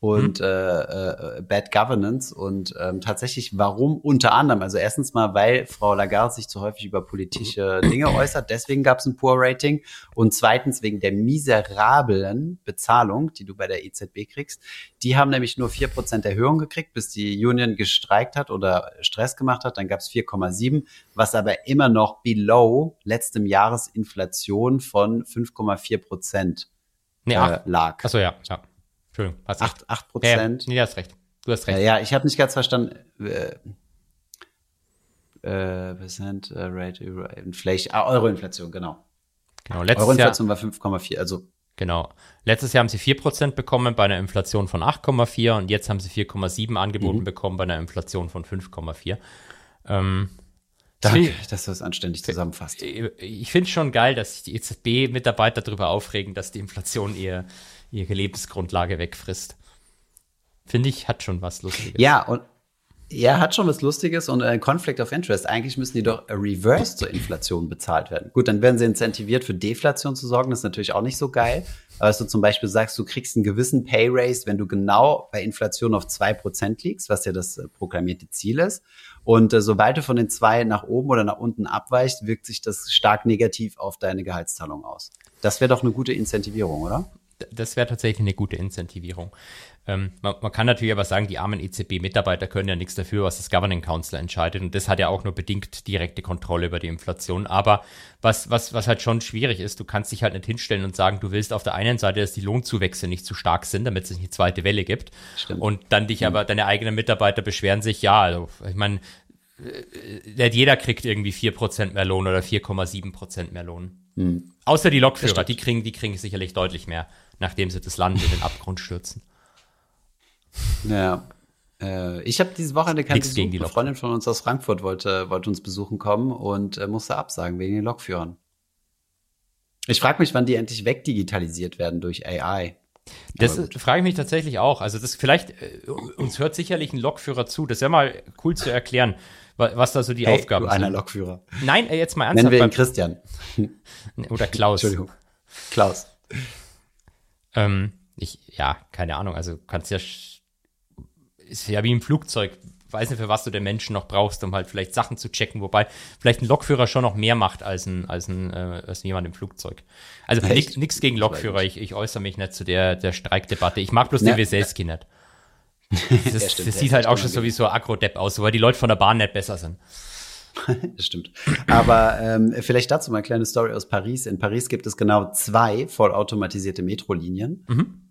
und äh, äh, Bad Governance und ähm, tatsächlich warum unter anderem, also erstens mal, weil Frau Lagarde sich zu häufig über politische *clears throat* Dinge äußert, deswegen gab es ein Poor Rating und zweitens wegen der miserablen Bezahlung, die du bei der EZB kriegst. Die haben nämlich nur 4% Erhöhung gekriegt, bis die Union gestreikt hat oder Stress gemacht hat. Dann gab es 4,7, was aber immer noch below letztem Jahresinflation von 5,4% Nee, äh, acht. lag. Achso, ja, ja. Entschuldigung, hast recht. 8, 8 Ja, ja, Prozent. nee, du hast recht. Du hast Ja, recht. ja, ich habe nicht ganz verstanden. Äh, äh, Percent äh, Rate Inflation, ah, Euro-Inflation, genau. Genau, letztes Jahr, Euro-Inflation war 5,4, also genau. Letztes Jahr haben sie 4% bekommen bei einer Inflation von 8,4 und jetzt haben sie 4,7 angeboten Mhm. bekommen bei einer Inflation von 5,4. Ähm, danke, dass du es anständig zusammenfasst. ich finde schon geil, dass sich die EZB-Mitarbeiter darüber aufregen, dass die Inflation ihr, ihre Lebensgrundlage wegfrisst. Finde ich, hat schon was Lustiges. Ja, und ja, hat schon was Lustiges und äh, Conflict of Interest. Eigentlich müssen die doch reverse zur Inflation bezahlt werden. Gut, dann werden sie incentiviert, für Deflation zu sorgen. Das ist natürlich auch nicht so geil. Aber dass du zum Beispiel sagst, du kriegst einen gewissen Pay Raise, wenn du genau bei Inflation auf 2% liegst, was ja das äh, proklamierte Ziel ist. Und äh, sobald du von den zwei nach oben oder nach unten abweichst, wirkt sich das stark negativ auf deine Gehaltszahlung aus. Das wäre doch eine gute Incentivierung, oder? Das wäre tatsächlich eine gute Incentivierung. Ähm, man, man kann natürlich aber sagen, die armen EZB-Mitarbeiter können ja nichts dafür, was das Governing Council entscheidet. Und das hat ja auch nur bedingt direkte Kontrolle über die Inflation. Aber was, was, was halt schon schwierig ist, du kannst dich halt nicht hinstellen und sagen, du willst auf der einen Seite, dass die Lohnzuwächse nicht zu stark sind, damit es nicht eine zweite Welle gibt. Stimmt. Und dann dich aber, deine eigenen Mitarbeiter beschweren sich, ja, also ich meine, äh, nicht jeder kriegt irgendwie 4% mehr Lohn oder 4,7% mehr Lohn. Außer die Lokführer, die kriegen, die kriegen sicherlich deutlich mehr, nachdem sie das Land in den Abgrund stürzen. Ja. Äh, ich habe diese Woche eine keine Nix gegen die Eine. Freundin von uns aus Frankfurt wollte, wollte uns besuchen kommen und äh, musste absagen wegen den Lokführern. Ich frage mich, wann die endlich wegdigitalisiert werden durch AI. Das frage ich mich tatsächlich auch. Also das vielleicht, äh, uns hört sicherlich ein Lokführer zu. Das wäre mal cool zu erklären, wa- was da so die Hey, Aufgaben du einer sind. Lokführer. Nein, äh, jetzt mal Nennen ernsthaft. wir ihn Christian. *laughs* oder Klaus. Entschuldigung. Klaus. Ähm, ich, ja, keine Ahnung. Also kannst ja, ist ja wie im Flugzeug. Weiß nicht, für was du den Menschen noch brauchst, um halt vielleicht Sachen zu checken, wobei vielleicht ein Lokführer schon noch mehr macht als ein, als ein, äh, als jemand im Flugzeug. Also nix gegen Lokführer, ich, ich äußere mich nicht zu der, der Streikdebatte. Ich mag bloß Ne, den Weselski nicht. *laughs* Das, stimmt, das sieht halt auch schon so wie so ein Agro-Depp aus, weil die Leute von der Bahn nicht besser sind. *laughs* Das stimmt. Aber ähm, vielleicht dazu mal eine kleine Story aus Paris. In Paris gibt es genau zwei vollautomatisierte Metrolinien.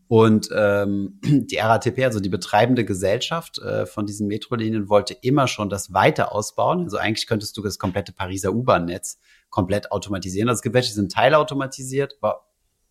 Und ähm, die RATP, also die betreibende Gesellschaft äh, von diesen Metrolinien, wollte immer schon das weiter ausbauen. Also eigentlich könntest du das komplette Pariser U-Bahn-Netz komplett automatisieren. Also es gibt welche, die sind teilautomatisiert, aber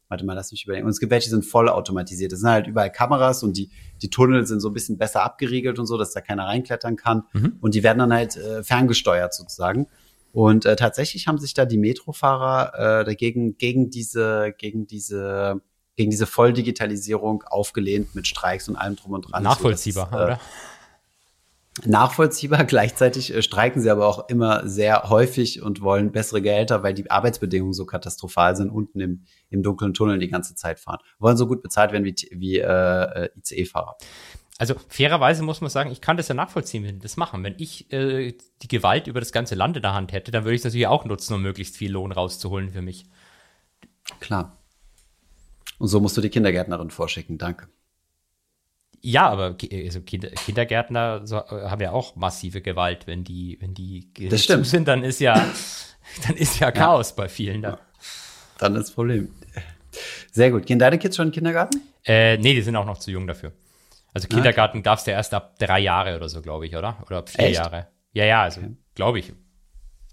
warte mal, lass mich überlegen. Und es gibt welche, die sind vollautomatisiert. Das sind halt überall Kameras und die, die Tunnel sind so ein bisschen besser abgeriegelt und so, dass da keiner reinklettern kann. Und die werden dann halt äh, ferngesteuert sozusagen. Und äh, tatsächlich haben sich da die Metrofahrer äh, dagegen gegen diese gegen diese gegen diese Volldigitalisierung aufgelehnt mit Streiks und allem drum und dran. Nachvollziehbar, So, dass, äh, oder? Nachvollziehbar. *laughs* Gleichzeitig äh, streiken sie aber auch immer sehr häufig und wollen bessere Gehälter, weil die Arbeitsbedingungen so katastrophal sind, unten im, im dunklen Tunnel die ganze Zeit fahren. Wollen so gut bezahlt werden wie, wie äh, äh, ICE-Fahrer. Also fairerweise muss man sagen, ich kann das ja nachvollziehen, wenn die das machen. Wenn ich äh, die Gewalt über das ganze Land in der Hand hätte, dann würde ich es natürlich auch nutzen, um möglichst viel Lohn rauszuholen für mich. Klar. Und so musst du die Kindergärtnerin vorschicken. Danke. Ja, aber also Kinder, Kindergärtner äh, haben ja auch massive Gewalt, wenn die, wenn die Das stimmt. zu sind, dann ist ja, *laughs* dann ist ja Chaos bei vielen da. Dann ist das Problem. Sehr gut. Gehen deine Kids schon in den Kindergarten? Äh, nee, die sind auch noch zu jung dafür. Also Kindergarten darfst du erst ab drei Jahre oder so, glaube ich, oder? Oder ab vier Echt? Jahre. Ja, ja, also glaube ich.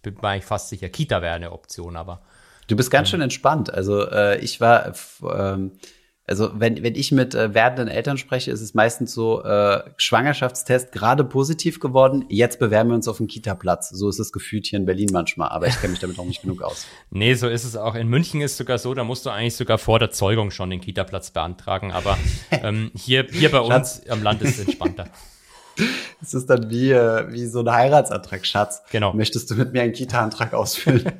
Bin mir eigentlich fast sicher. Kita wäre eine Option, aber Du bist ganz schön entspannt. Also äh, ich war, ähm, also wenn, wenn ich mit äh, werdenden Eltern spreche, ist es meistens so, äh, Schwangerschaftstest gerade positiv geworden, jetzt bewerben wir uns auf einen Kita-Platz. So ist das gefühlt hier in Berlin manchmal, aber ich kenne mich damit auch nicht genug aus. *laughs* Nee, so ist es auch. In München ist sogar so, da musst du eigentlich sogar vor der Zeugung schon den Kita-Platz beantragen. Aber *laughs* ähm, hier, hier bei uns am Land ist es entspannter. *laughs* Es ist dann wie, äh, wie so ein Heiratsantrag, Schatz. Genau. Möchtest du mit mir einen Kita-Antrag ausfüllen?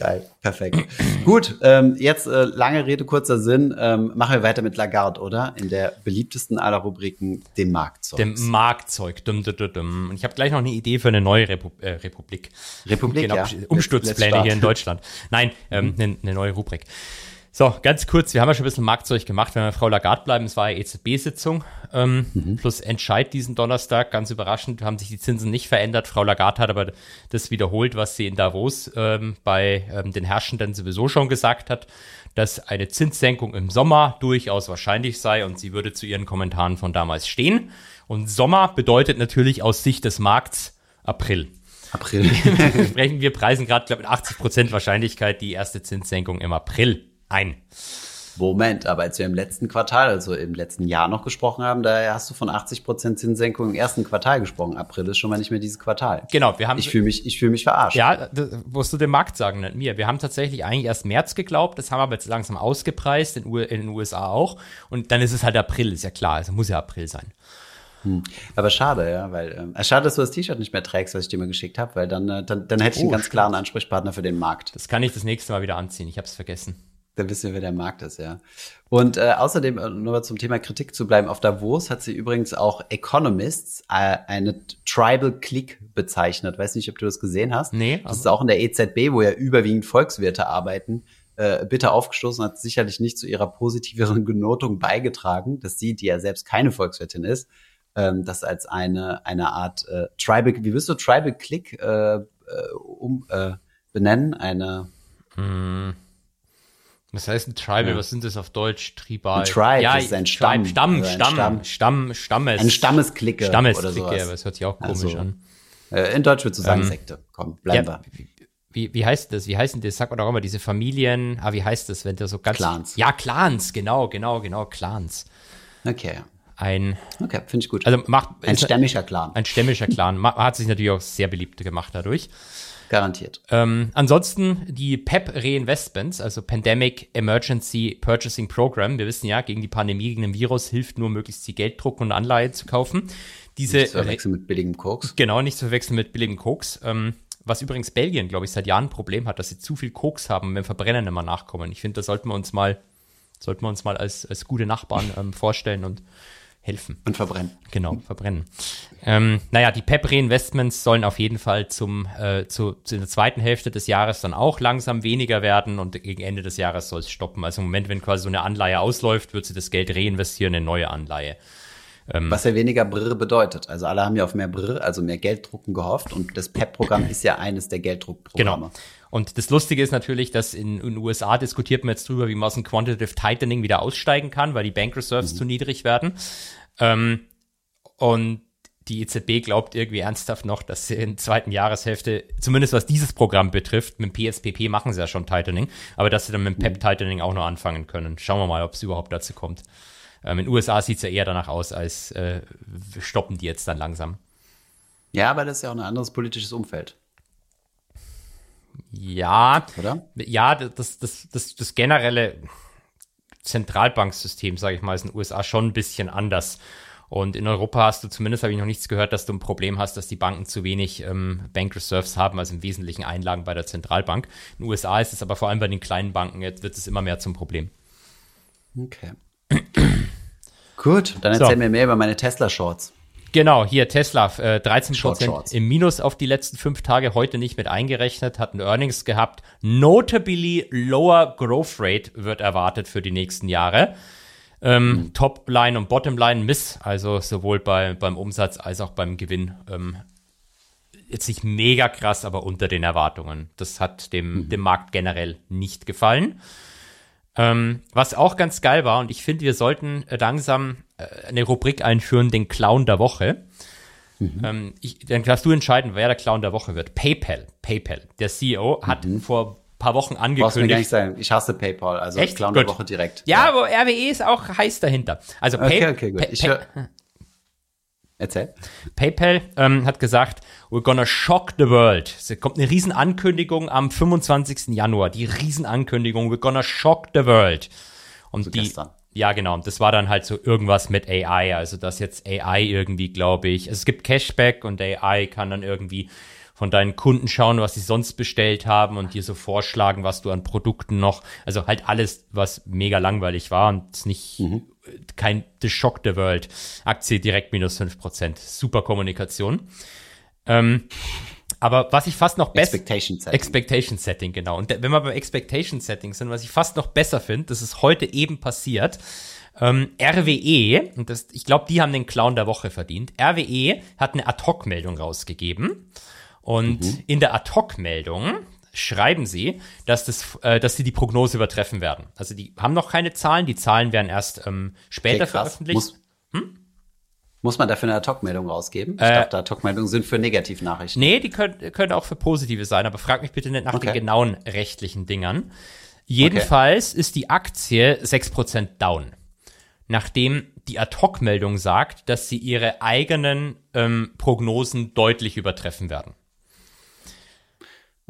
Geil, perfekt. Gut, ähm, jetzt äh, lange Rede, kurzer Sinn. Ähm, machen wir weiter mit Lagarde, oder? In der beliebtesten aller Rubriken, dem Marktzeug. Dem Marktzeug. Dum, dum, dum, dum. Und ich habe gleich noch eine Idee für eine neue Repu äh, Republik. Republik, genau, ja. Umsturzpläne hier in. Deutschland. Nein, ähm, eine, eine neue Rubrik. So, ganz kurz, wir haben ja schon ein bisschen Marktzeug gemacht, wenn wir bei Frau Lagarde bleiben, es war ja EZB-Sitzung, ähm, Mhm. plus Entscheid diesen Donnerstag, ganz überraschend, haben sich die Zinsen nicht verändert. Frau Lagarde hat aber das wiederholt, was sie in Davos ähm, bei ähm, den Herrschenden sowieso schon gesagt hat, dass eine Zinssenkung im Sommer durchaus wahrscheinlich sei und sie würde zu ihren Kommentaren von damals stehen. Und Sommer bedeutet natürlich aus Sicht des Markts April. April. *laughs* Sprechen wir preisen gerade, glaube ich, mit 80% Wahrscheinlichkeit die erste Zinssenkung im April ein. Moment, aber als wir im letzten Quartal, also im letzten Jahr noch gesprochen haben, da hast du von 80 Prozent Zinssenkung im ersten Quartal gesprochen. April ist schon mal nicht mehr dieses Quartal. Genau, wir haben Ich fühle mich, ich fühle mich verarscht. Ja, das musst du dem Markt sagen, nicht mir. Wir haben tatsächlich eigentlich erst März geglaubt, das haben wir aber jetzt langsam ausgepreist, in, in den USA auch. Und dann ist es halt April, ist ja klar, also muss ja April sein. Aber schade, ja, weil ähm, äh, schade, dass du das T-Shirt nicht mehr trägst, was ich dir mal geschickt habe, weil dann, äh, dann, dann hätte ich einen Oh, ganz klaren Ansprechpartner für den Markt. Das kann ich das nächste Mal wieder anziehen, ich habe es vergessen. Dann wissen wir, wer der Markt ist, ja. Und äh, außerdem, äh, nur mal zum Thema Kritik zu bleiben, auf Davos hat sie übrigens auch Economists äh, eine Tribal Clique bezeichnet. Weiß nicht, ob du das gesehen hast. Nee, Das ist auch in der EZB, wo ja überwiegend Volkswirte arbeiten, äh, bitter aufgestoßen, hat sicherlich nicht zu ihrer positiveren *laughs* Genotung beigetragen, dass sie, die ja selbst keine Volkswirtin ist, ähm, das als eine, eine Art äh, Tribal, wie wirst du Tribal Clique äh, äh, um, äh, benennen? Eine Was heißt ein Tribal? Ja. Was sind das auf Deutsch? Tribal. Ein Tribe, ja, das ist ein Stamm, Stamm, Stamm, ein Stamm, Stamm. Stamm, Stammes. Eine Stammesklicke oder Stammesklicke, sowas. aber es hört sich auch komisch Also, an. Äh, in Deutsch würdest du sagen Ähm, Sekte. Komm, bleiben Ja, wir. wie, wie heißt das? Wie heißen das? Sagt man doch immer, diese Familien. Ah, wie heißt das, wenn der so ganz. Clans. Ja, Clans, genau, genau, genau, Clans. Okay, Ein, okay, finde ich gut. also macht. ein stämmischer Clan. ein stämmischer Clan. Hat sich natürlich auch sehr beliebt gemacht dadurch. Garantiert. Ähm, ansonsten die PEP Reinvestments, also Pandemic Emergency Purchasing Program. Wir wissen ja, gegen die Pandemie, gegen den Virus hilft nur, möglichst viel Geld drucken und Anleihen zu kaufen. Diese Nicht zu verwechseln mit billigem Koks. Genau, nicht zu verwechseln mit billigem Koks. Ähm, was übrigens Belgien, glaube ich, seit Jahren ein Problem hat, dass sie zu viel Koks haben, wenn Verbrennen immer nachkommen. Ich finde, da sollten wir uns mal, sollten wir uns mal als, als gute Nachbarn ähm, vorstellen und helfen. Und verbrennen. Genau, verbrennen. Ähm, naja, die PEP-Reinvestments sollen auf jeden Fall zum, äh, zu, zu der zweiten Hälfte des Jahres dann auch langsam weniger werden und gegen Ende des Jahres soll es stoppen. Also im Moment, wenn quasi so eine Anleihe ausläuft, wird sie das Geld reinvestieren in neue Anleihe. Was ja weniger Brr bedeutet. Also alle haben ja auf mehr Brr, also mehr Gelddrucken gehofft und das PEP-Programm *clears throat* ist ja eines der Gelddruckprogramme. Genau. Und das Lustige ist natürlich, dass in den USA diskutiert man jetzt drüber, wie man aus dem Quantitative Tightening wieder aussteigen kann, weil die Bank Reserves zu niedrig werden. Ähm, und die EZB glaubt irgendwie ernsthaft noch, dass sie in der zweiten Jahreshälfte, zumindest was dieses Programm betrifft, mit dem PSPP machen sie ja schon Tightening, aber dass sie dann mit dem PEP-Tightening auch noch anfangen können. Schauen wir mal, ob es überhaupt dazu kommt. Ähm, in den USA sieht es ja eher danach aus, als äh, stoppen die jetzt dann langsam. Ja, aber das ist ja auch ein anderes politisches Umfeld, Ja, oder? ja, das, das, das, das generelle Zentralbanksystem, sage ich mal, ist in den USA schon ein bisschen anders. Und in Europa hast du zumindest, habe ich noch nichts gehört, dass du ein Problem hast, dass die Banken zu wenig ähm, Bank Reserves haben, also im Wesentlichen Einlagen bei der Zentralbank. In den USA ist es aber vor allem bei den kleinen Banken, jetzt wird es immer mehr zum Problem. Okay. Gut, dann erzähl So. mir mehr über meine Tesla-Shorts. Genau, hier Tesla, äh, 13% Short Shorts. im Minus auf die letzten fünf Tage, heute nicht mit eingerechnet, hat ein Earnings gehabt. Notably lower Growth Rate wird erwartet für die nächsten Jahre. Ähm, Topline und Bottomline Miss, also sowohl bei, beim Umsatz als auch beim Gewinn. Ähm, jetzt nicht mega krass, aber unter den Erwartungen. Das hat dem, dem Markt generell nicht gefallen. Ähm, was auch ganz geil war, und ich finde, wir sollten äh, langsam äh, eine Rubrik einführen, den Clown der Woche. Ähm, ich, dann darfst du entscheiden, wer der Clown der Woche wird. PayPal, PayPal. Der CEO hat vor ein paar Wochen gar nicht angekündigt. sagen. Ich hasse PayPal, also Echt? Clown der Gut. Woche direkt. Ja, aber RWE ist auch heiß dahinter. Also Okay, Pay, okay, gut. Ich *laughs* erzähl. PayPal ähm, hat gesagt, we're gonna shock the world. Es kommt eine Riesenankündigung am 25. Januar. Die Riesenankündigung, we're gonna shock the world. Und die, gestern. ja genau, und das war dann halt so irgendwas mit AI, also dass jetzt AI irgendwie, glaube ich, also es gibt Cashback und AI kann dann irgendwie von deinen Kunden schauen, was sie sonst bestellt haben und dir so vorschlagen, was du an Produkten noch, also halt alles, was mega langweilig war und es nicht kein The Shock the World. Aktie direkt minus 5%. Super Kommunikation. Ähm, aber was ich fast noch besser. Expectation Setting. Expectation Setting, genau. Und wenn wir beim Expectation Setting sind, was ich fast noch besser finde, das ist heute eben passiert. Ähm, RWE, und das, ich glaube, die haben den Clown der Woche verdient. RWE hat eine Ad-Hoc-Meldung rausgegeben. Und in der Ad-Hoc-Meldung schreiben sie, dass, das, äh, dass sie die Prognose übertreffen werden. Also die haben noch keine Zahlen, die Zahlen werden erst ähm, später Okay, veröffentlicht. Muss, muss man dafür eine Ad-Hoc-Meldung rausgeben? Ich Äh, dachte, Ad-Hoc-Meldungen sind für Negativnachrichten. Nee, die können, können auch für positive sein, aber frag mich bitte nicht nach Okay. den genauen rechtlichen Dingern. Jedenfalls ist die Aktie 6% down. Nachdem die Ad-Hoc-Meldung sagt, dass sie ihre eigenen ähm, Prognosen deutlich übertreffen werden.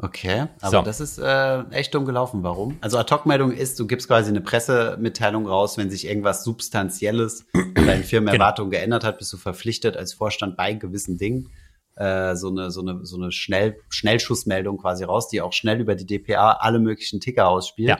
Okay, aber So. das ist äh, echt dumm gelaufen. Warum? Also Ad-Hoc-Meldung ist, du gibst quasi eine Pressemitteilung raus, wenn sich irgendwas Substanzielles in deinen Firmenerwartungen geändert hat, bist du verpflichtet als Vorstand bei gewissen Dingen äh, so eine so eine so eine Schnell Schnellschussmeldung quasi raus, die auch schnell über die DPA alle möglichen Ticker ausspielt. Ja.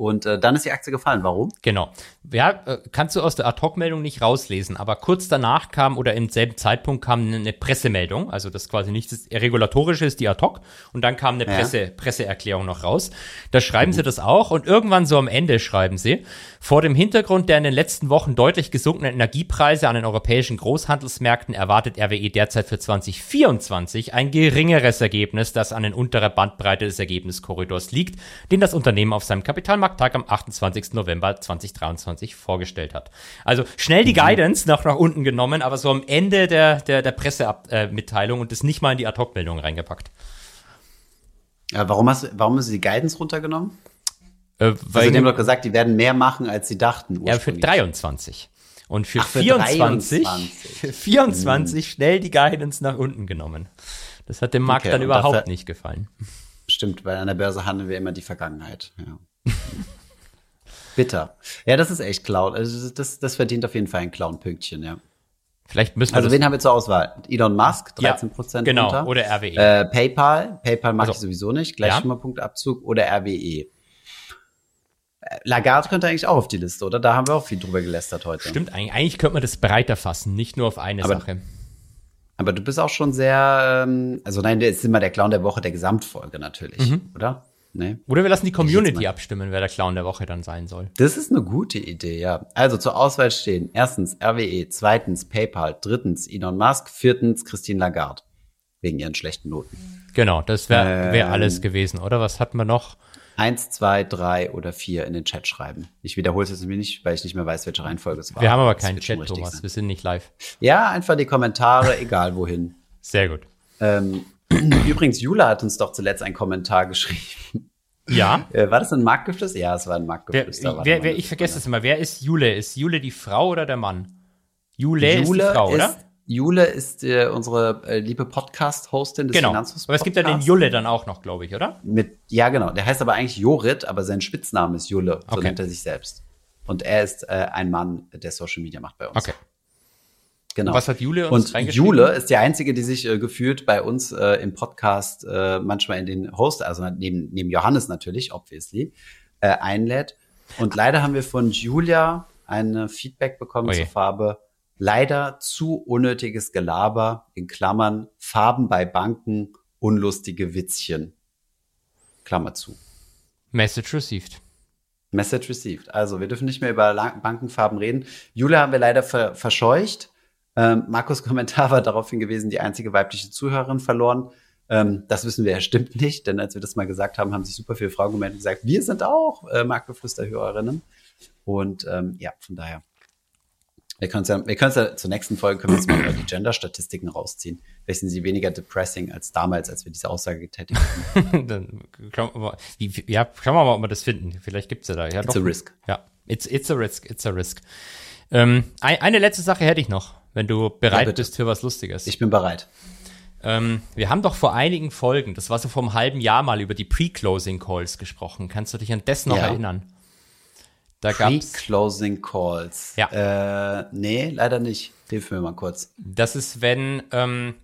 Und äh, dann ist die Aktie gefallen. Warum? Genau. Ja, äh, kannst du aus der Ad-Hoc-Meldung nicht rauslesen, aber kurz danach kam oder im selben Zeitpunkt kam eine- eine Pressemeldung, also das quasi nicht das Regulatorische ist die Ad-Hoc und dann kam eine Ja. Presse, Presseerklärung noch raus. Da schreiben sie das auch und irgendwann so am Ende schreiben sie, vor dem Hintergrund der in den letzten Wochen deutlich gesunkenen Energiepreise an den europäischen Großhandelsmärkten erwartet RWE derzeit für 2024 ein geringeres Ergebnis, das an den unterer Bandbreite des Ergebniskorridors liegt, den das Unternehmen auf seinem Kapitalmarkttag am 28. November 2023 vorgestellt hat. Also schnell die Guidance noch nach unten genommen, aber so am Ende der, der, der Pressemitteilung und das nicht mal in die Ad-Hoc-Meldung reingepackt. Äh, warum hast warum hast du die Guidance runtergenommen? Äh, Also weil die haben doch gesagt, die werden mehr machen, als sie dachten. ja, für ursprünglich. 23. Und für, Ach, für 24, 23. für 24 schnell die Guidance nach unten genommen. Das hat dem Markt Okay, dann überhaupt dafür- nicht gefallen. Stimmt, weil an der Börse handeln wir immer die Vergangenheit. Ja. *laughs* Bitter. Ja, das ist echt Clown. Also das, das verdient auf jeden Fall ein Clown-Pünktchen, ja. Vielleicht müssen wir Also wen haben wir zur Auswahl? Elon Musk, Ja, 13 Prozent genau, runter. oder RWE. Äh, PayPal, PayPal mag Also, ich sowieso nicht, ja. Gleichschimmerpunktabzug oder RWE. Lagarde könnte eigentlich auch auf die Liste, oder? Da haben wir auch viel drüber gelästert heute. Stimmt, eigentlich, eigentlich könnte man das breiter fassen, nicht nur auf eine Aber- Sache. Aber du bist auch schon sehr, ähm, also nein, der ist immer der Clown der Woche der Gesamtfolge natürlich, Mhm. oder? Nee. Oder wir lassen die Community abstimmen, wer der Clown der Woche dann sein soll. Das ist eine gute Idee, ja. Also zur Auswahl stehen erstens RWE, zweitens PayPal, drittens Elon Musk, viertens Christine Lagarde. Wegen ihren schlechten Noten. Genau, das wäre wär Ähm. alles gewesen, oder? Was hatten wir noch? Eins, zwei, drei oder vier in den Chat schreiben. Ich wiederhole es jetzt nämlich nicht, weil ich nicht mehr weiß, welche Reihenfolge es war. Wir haben aber keinen Chat, Thomas. sein. Wir sind nicht live. Ja, einfach die Kommentare, *laughs* egal wohin. Sehr gut. Ähm, *clears throat* übrigens, Jula hat uns doch zuletzt einen Kommentar geschrieben. Ja. *laughs* Äh, war das ein Marktgeflüster? Ja, es war ein Marktgeflüster. Wer, wer, ich vergesse das immer. Wer ist Jule? Ist Jule die Frau oder der Mann? Jule, ist Jule die Frau, oder? ist, Jule ist äh, unsere äh, liebe Podcast-Hostin des Genau. Finanzhofs. Aber es gibt ja den. Jule dann auch noch, glaube ich, oder? Mit, ja, genau. Der heißt aber eigentlich Jorit, aber sein Spitzname ist Jule. So Okay. nennt er sich selbst. Und er ist äh, ein Mann, der Social Media macht bei uns. Okay. Genau. Was hat Jule uns Und? Jule ist die einzige, die sich äh, gefühlt bei uns äh, im Podcast äh, manchmal in den Host, also neben, neben Johannes natürlich, obviously, äh, einlädt. Und leider haben wir von Julia ein Feedback bekommen Oje. zur Farbe. Leider zu unnötiges Gelaber, in Klammern, Farben bei Banken, unlustige Witzchen. Klammer zu. Message received. Message received. Also, wir dürfen nicht mehr über Bankenfarben reden. Julia haben wir leider ver verscheucht. Ähm, Markus Kommentar war darauf hingewiesen, die einzige weibliche Zuhörerin verloren. Ähm, das wissen wir ja stimmt nicht, denn als wir das mal gesagt haben, haben sich super viele Frauen gemeldet und gesagt, wir sind auch äh, Marktgeflüster-Hörerinnen. Und ähm, ja, von daher. Wir können ja, wir können ja zur nächsten Folge können wir uns mal über die Gender-Statistiken rausziehen. Vielleicht sind sie weniger depressing als damals, als wir diese Aussage getätigt haben. *laughs* dann wie, wie- ja, schauen wir mal, ob wir das finden. Vielleicht gibt's ja da. Ja, It's doch. a risk. Ja, it's, it's a risk, it's a risk. Ähm, ein, eine letzte Sache hätte ich noch, wenn du bereit bitte. bist für was Lustiges. Ich bin bereit. Ähm, wir haben doch vor einigen Folgen, das war so vor einem halben Jahr mal, über die Pre-Closing Calls gesprochen. Kannst du dich an das noch Ja. erinnern? Da Pre-Closing Calls. Ja. Äh, nee, leider nicht. Hilf mir mal kurz. das ist, wenn ähm,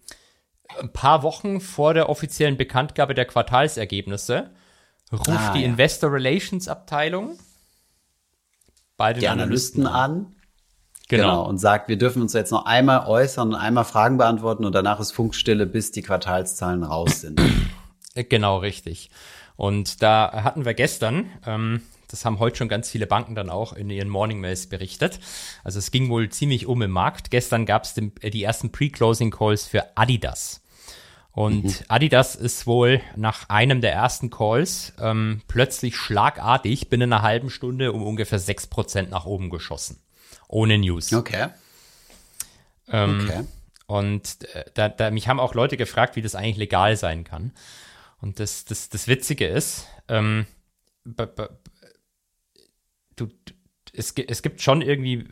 ein paar Wochen vor der offiziellen Bekanntgabe der Quartalsergebnisse ruft Ah, die ja. Investor Relations Abteilung bei den Die Analysten an. Genau. Genau. Und sagt, wir dürfen uns jetzt noch einmal äußern und einmal Fragen beantworten und danach ist Funkstille, bis die Quartalszahlen raus sind. Äh, Genau, richtig. Und da hatten wir gestern, ähm, das haben heute schon ganz viele Banken dann auch in ihren Morning Mails berichtet. Also es ging wohl ziemlich um im Markt. Gestern gab es die ersten Pre-Closing Calls für Adidas. Und Adidas ist wohl nach einem der ersten Calls ähm, plötzlich schlagartig binnen einer halben Stunde um ungefähr 6% nach oben geschossen. Ohne News. Okay. Ähm, Okay. Und äh, da, da, mich haben auch Leute gefragt, wie das eigentlich legal sein kann. Und das, das, das Witzige ist, ähm, du, es, es gibt schon irgendwie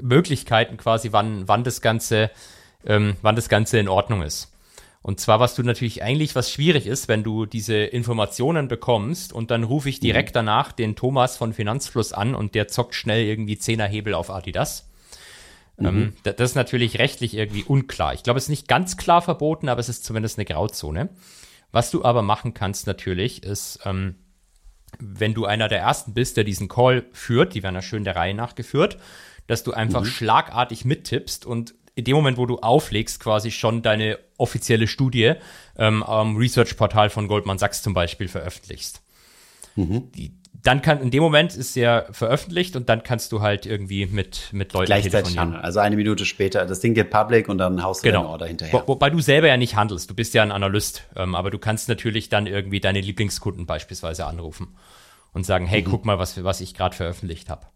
Möglichkeiten quasi, wann, wann das Ganze, ähm, wann das Ganze in Ordnung ist. Und zwar, was du natürlich eigentlich, was schwierig ist, wenn du diese Informationen bekommst und dann rufe ich direkt danach den Thomas von Finanzfluss an und der zockt schnell irgendwie Zehnerhebel auf Adidas. Ähm, da- das ist natürlich rechtlich irgendwie unklar. Ich glaube, es ist nicht ganz klar verboten, aber es ist zumindest eine Grauzone. Was du aber machen kannst natürlich, ist, ähm, wenn du einer der ersten bist, der diesen Call führt, die werden ja schön der Reihe nach geführt, dass du einfach schlagartig mittippst und in dem Moment, wo du auflegst, quasi schon deine offizielle Studie ähm, am Research-Portal von Goldman Sachs zum Beispiel veröffentlichst. Die, dann kann, in dem Moment ist ja veröffentlicht und dann kannst du halt irgendwie mit, mit Leuten Gleichzeitig handeln. Also eine Minute später, das Ding geht public und dann haust du Genau. deine Order Wo, hinterher. wobei du selber ja nicht handelst. Du bist ja ein Analyst. Ähm, aber du kannst natürlich dann irgendwie deine Lieblingskunden beispielsweise anrufen und sagen, Mhm. hey, guck mal, was, was ich gerade veröffentlicht habe.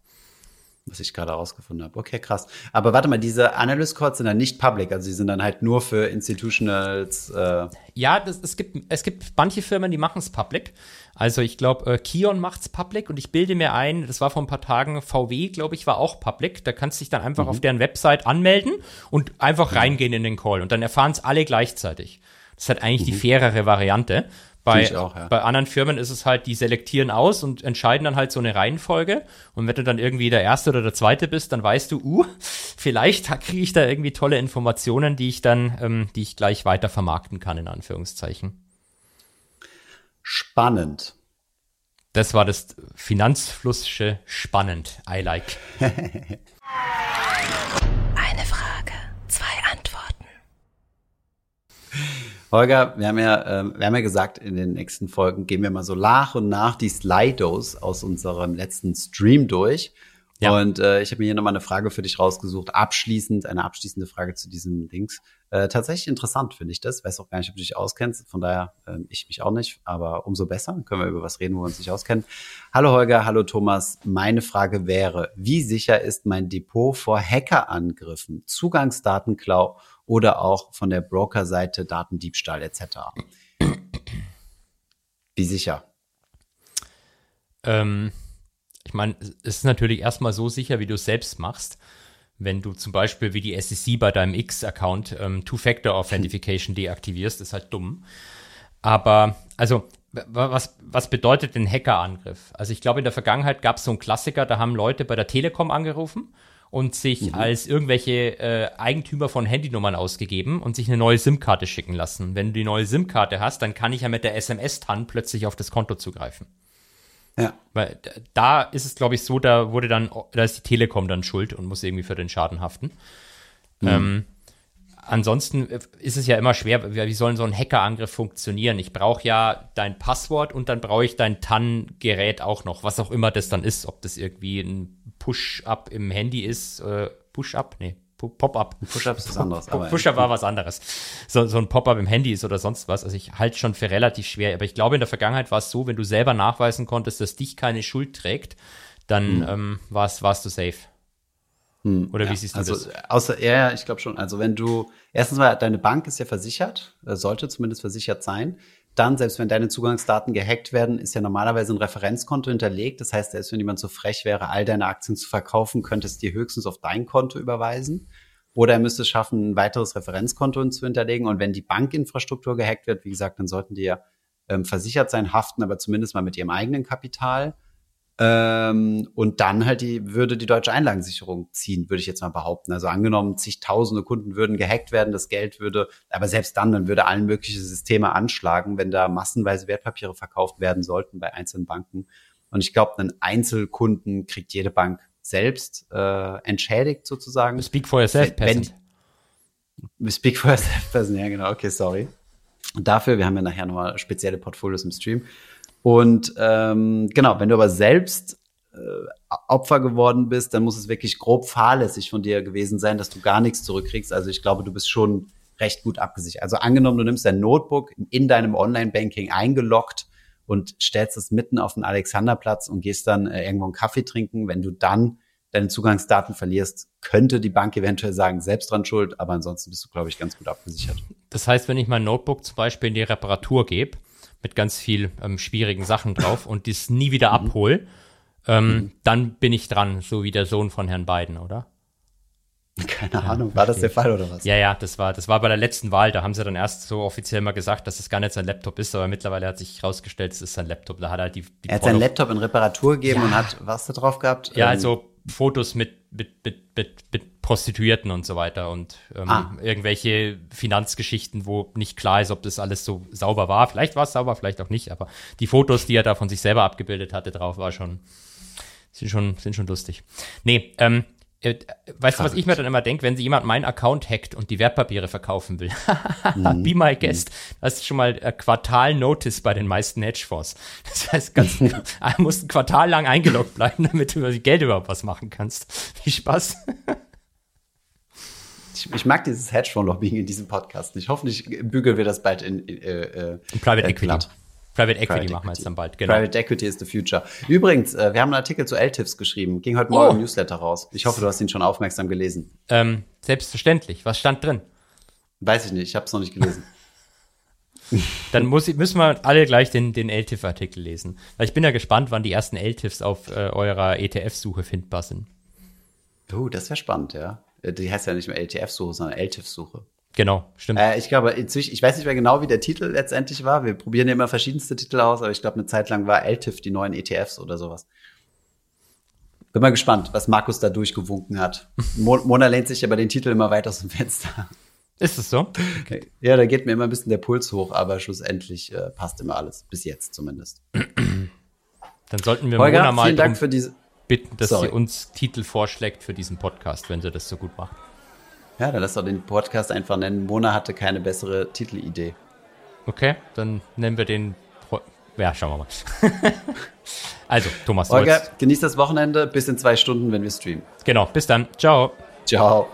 Was ich gerade herausgefunden habe. Okay, krass. Aber warte mal, diese Analyst Calls sind dann nicht public, also sie sind dann halt nur für Institutionals. Äh, Ja, das, es, gibt, es gibt manche Firmen, die machen es public. Also ich glaube, äh, Kion macht's public und ich bilde mir ein, das war vor ein paar Tagen, VW, glaube ich, war auch public. Da kannst du dich dann einfach Mhm. auf deren Website anmelden und einfach reingehen in den Call und dann erfahren es alle gleichzeitig. Das ist halt eigentlich die fairere Variante. Bei, auch, ja. bei anderen Firmen ist es halt, die selektieren aus und entscheiden dann halt so eine Reihenfolge. Und wenn du dann irgendwie der Erste oder der Zweite bist, dann weißt du, uh, *laughs* vielleicht kriege ich da irgendwie tolle Informationen, die ich dann, ähm, die ich gleich weiter vermarkten kann, in Anführungszeichen. Spannend. Das war das Finanzflussische spannend. I like. *laughs* Eine Frage, zwei Antworten. Holger, wir haben ja, ähm, wir haben ja gesagt, in den nächsten Folgen gehen wir mal so nach und nach die Slidos aus unserem letzten Stream durch. Ja. Und äh, ich habe mir hier nochmal eine Frage für dich rausgesucht. Abschließend, eine abschließende Frage zu diesem Dings. Äh, tatsächlich interessant finde ich das. Weiß auch gar nicht, ob du dich auskennst. Von daher, äh, ich mich auch nicht, aber umso besser. Dann können wir über was reden, wo wir uns nicht auskennen. Hallo Holger, hallo Thomas. Meine Frage wäre, wie sicher ist mein Depot vor Hackerangriffen, Zugangsdatenklau oder auch von der Brokerseite Datendiebstahl etc.? Wie sicher? Ähm, ich meine, es ist natürlich erstmal so sicher, wie du es selbst machst. Wenn du zum Beispiel wie die SEC bei deinem X-Account ähm, Two-Factor-Authentication deaktivierst, ist halt dumm. Aber, also, was, was bedeutet denn Hackerangriff? Also ich glaube, in der Vergangenheit gab es so einen Klassiker, da haben Leute bei der Telekom angerufen und sich Mhm. als irgendwelche äh, Eigentümer von Handynummern ausgegeben und sich eine neue SIM-Karte schicken lassen. Wenn du die neue SIM-Karte hast, dann kann ich ja mit der SMS-TAN plötzlich auf das Konto zugreifen. Ja. Weil da ist es, glaube ich, so, da wurde dann, da ist die Telekom dann schuld und muss irgendwie für den Schaden haften. Ähm, ansonsten ist es ja immer schwer, wie soll so ein Hackerangriff funktionieren? Ich brauche ja dein Passwort und dann brauche ich dein TAN-Gerät auch noch, was auch immer das dann ist, ob das irgendwie ein Push-Up im Handy ist, äh, Push-Up? Nee, Pu- Pop-Up. Push-Up ist was anderes. Push-Up war was anderes. So, so ein Pop-Up im Handy ist oder sonst was. Also ich halte schon für relativ schwer. Aber ich glaube, in der Vergangenheit war es so, wenn du selber nachweisen konntest, dass dich keine Schuld trägt, dann ähm, warst, warst du safe. Oder wie Ja, siehst du also, das? Außer, ja, ja, ich glaube schon. Also wenn du, erstens mal, deine Bank ist ja versichert, äh, sollte zumindest versichert sein. Dann, selbst wenn deine Zugangsdaten gehackt werden, ist ja normalerweise ein Referenzkonto hinterlegt. Das heißt, selbst wenn jemand so frech wäre, all deine Aktien zu verkaufen, könnte es dir höchstens auf dein Konto überweisen. Oder er müsste es schaffen, ein weiteres Referenzkonto zu hinterlegen. Und wenn die Bankinfrastruktur gehackt wird, wie gesagt, dann sollten die ja ähm, versichert sein, haften aber zumindest mal mit ihrem eigenen Kapital. Ähm, und dann halt die, würde die deutsche Einlagensicherung ziehen, würde ich jetzt mal behaupten. Also angenommen, zigtausende Kunden würden gehackt werden, das Geld würde, aber selbst dann, dann würde allen mögliche Systeme anschlagen, wenn da massenweise Wertpapiere verkauft werden sollten bei einzelnen Banken. Und ich glaube, einen Einzelkunden kriegt jede Bank selbst äh, entschädigt sozusagen. Speak for yourself, wenn-. Speak for yourself person, ja genau, okay, sorry. Und dafür, wir haben ja nachher nochmal spezielle Portfolios im Stream. Und ähm, genau, wenn du aber selbst äh, Opfer geworden bist, dann muss es wirklich grob fahrlässig von dir gewesen sein, dass du gar nichts zurückkriegst. Also ich glaube, du bist schon recht gut abgesichert. Also angenommen, du nimmst dein Notebook in deinem Online-Banking eingeloggt und stellst es mitten auf den Alexanderplatz und gehst dann äh, irgendwo einen Kaffee trinken. Wenn du dann deine Zugangsdaten verlierst, könnte die Bank eventuell sagen, selbst dran schuld, aber ansonsten bist du, glaube ich, ganz gut abgesichert. Das heißt, wenn ich mein Notebook zum Beispiel in die Reparatur gebe, mit ganz viel ähm, schwierigen Sachen drauf und dies nie wieder abhole, ähm, dann bin ich dran, so wie der Sohn von Herrn Biden, oder? Keine Ahnung, war das der Fall oder was? Ja, ja, das war, das war bei der letzten Wahl. Da haben sie dann erst so offiziell mal gesagt, dass es gar nicht sein Laptop ist, aber mittlerweile hat sich herausgestellt, es ist sein Laptop. Da hat er die, die Er hat seinen Laptop in Reparatur gegeben Ja. und hat was da drauf gehabt? Ja, Ähm, also Fotos mit, mit, mit, mit, mit Prostituierten und so weiter und ähm, Ah. irgendwelche Finanzgeschichten, wo nicht klar ist, ob das alles so sauber war. Vielleicht war es sauber, vielleicht auch nicht, aber die Fotos, die er da von sich selber abgebildet hatte, drauf war schon, sind schon, sind schon lustig. Nee, ähm, äh, weißt du, was ich mir dann immer denke, wenn sie jemand meinen Account hackt und die Wertpapiere verkaufen will? *laughs* Mhm. Be my guest. Das ist schon mal äh, Quartal-Notice bei den meisten Hedgefonds. Das heißt, ganz, *laughs* du musst ein Quartal lang eingeloggt bleiben, *laughs* damit du über Geld überhaupt was machen kannst. Viel Spaß. Ich, ich mag dieses Hedgefonds-Lobbying in diesem Podcast nicht. Hoffentlich bügeln wir das bald in, äh, äh, Private äh, Equity. glatt. Private Equity Private machen wir jetzt dann bald, genau. Private Equity is the future. Übrigens, äh, wir haben einen Artikel zu LTIFs geschrieben. Ging heute Morgen Oh. im Newsletter raus. Ich hoffe, du hast ihn schon aufmerksam gelesen. Ähm, selbstverständlich. Was stand drin? Weiß ich nicht, ich habe es noch nicht gelesen. *laughs* *laughs* Dann muss, ich- müssen wir alle gleich den, den LTIF-Artikel lesen. Weil ich bin ja gespannt, wann die ersten LTIFs auf äh, eurer ETF-Suche findbar sind. Oh, das wäre spannend, ja. Äh, Die heißt ja nicht mehr LTF-Suche, sondern LTIF-Suche. Genau, stimmt. Äh, ich glaube, inzwischen, ich weiß nicht mehr genau, wie der Titel letztendlich war. Wir probieren ja immer verschiedenste Titel aus, aber ich glaube, eine Zeit lang war LTIF die neuen ETFs oder sowas. Bin mal gespannt, was Markus da durchgewunken hat. Mo Mona lehnt sich aber den Titel immer weit aus dem Fenster. Ist es so? Okay. Ja, da geht mir immer ein bisschen der Puls hoch, aber schlussendlich äh, passt immer alles. Bis jetzt zumindest. Dann sollten wir Holger, Mona mal vielen Dank für diese. Bitten, dass Sorry. sie uns Titel vorschlägt für diesen Podcast, wenn sie das so gut macht. Ja, dann lass doch den Podcast einfach nennen. Mona hatte keine bessere Titelidee. Okay, dann nennen wir den. Pro ja, schauen wir mal. *laughs* also, Thomas, wolltest- genießt das Wochenende. Bis in zwei Stunden, wenn wir streamen. genau, bis dann. Ciao. Ciao.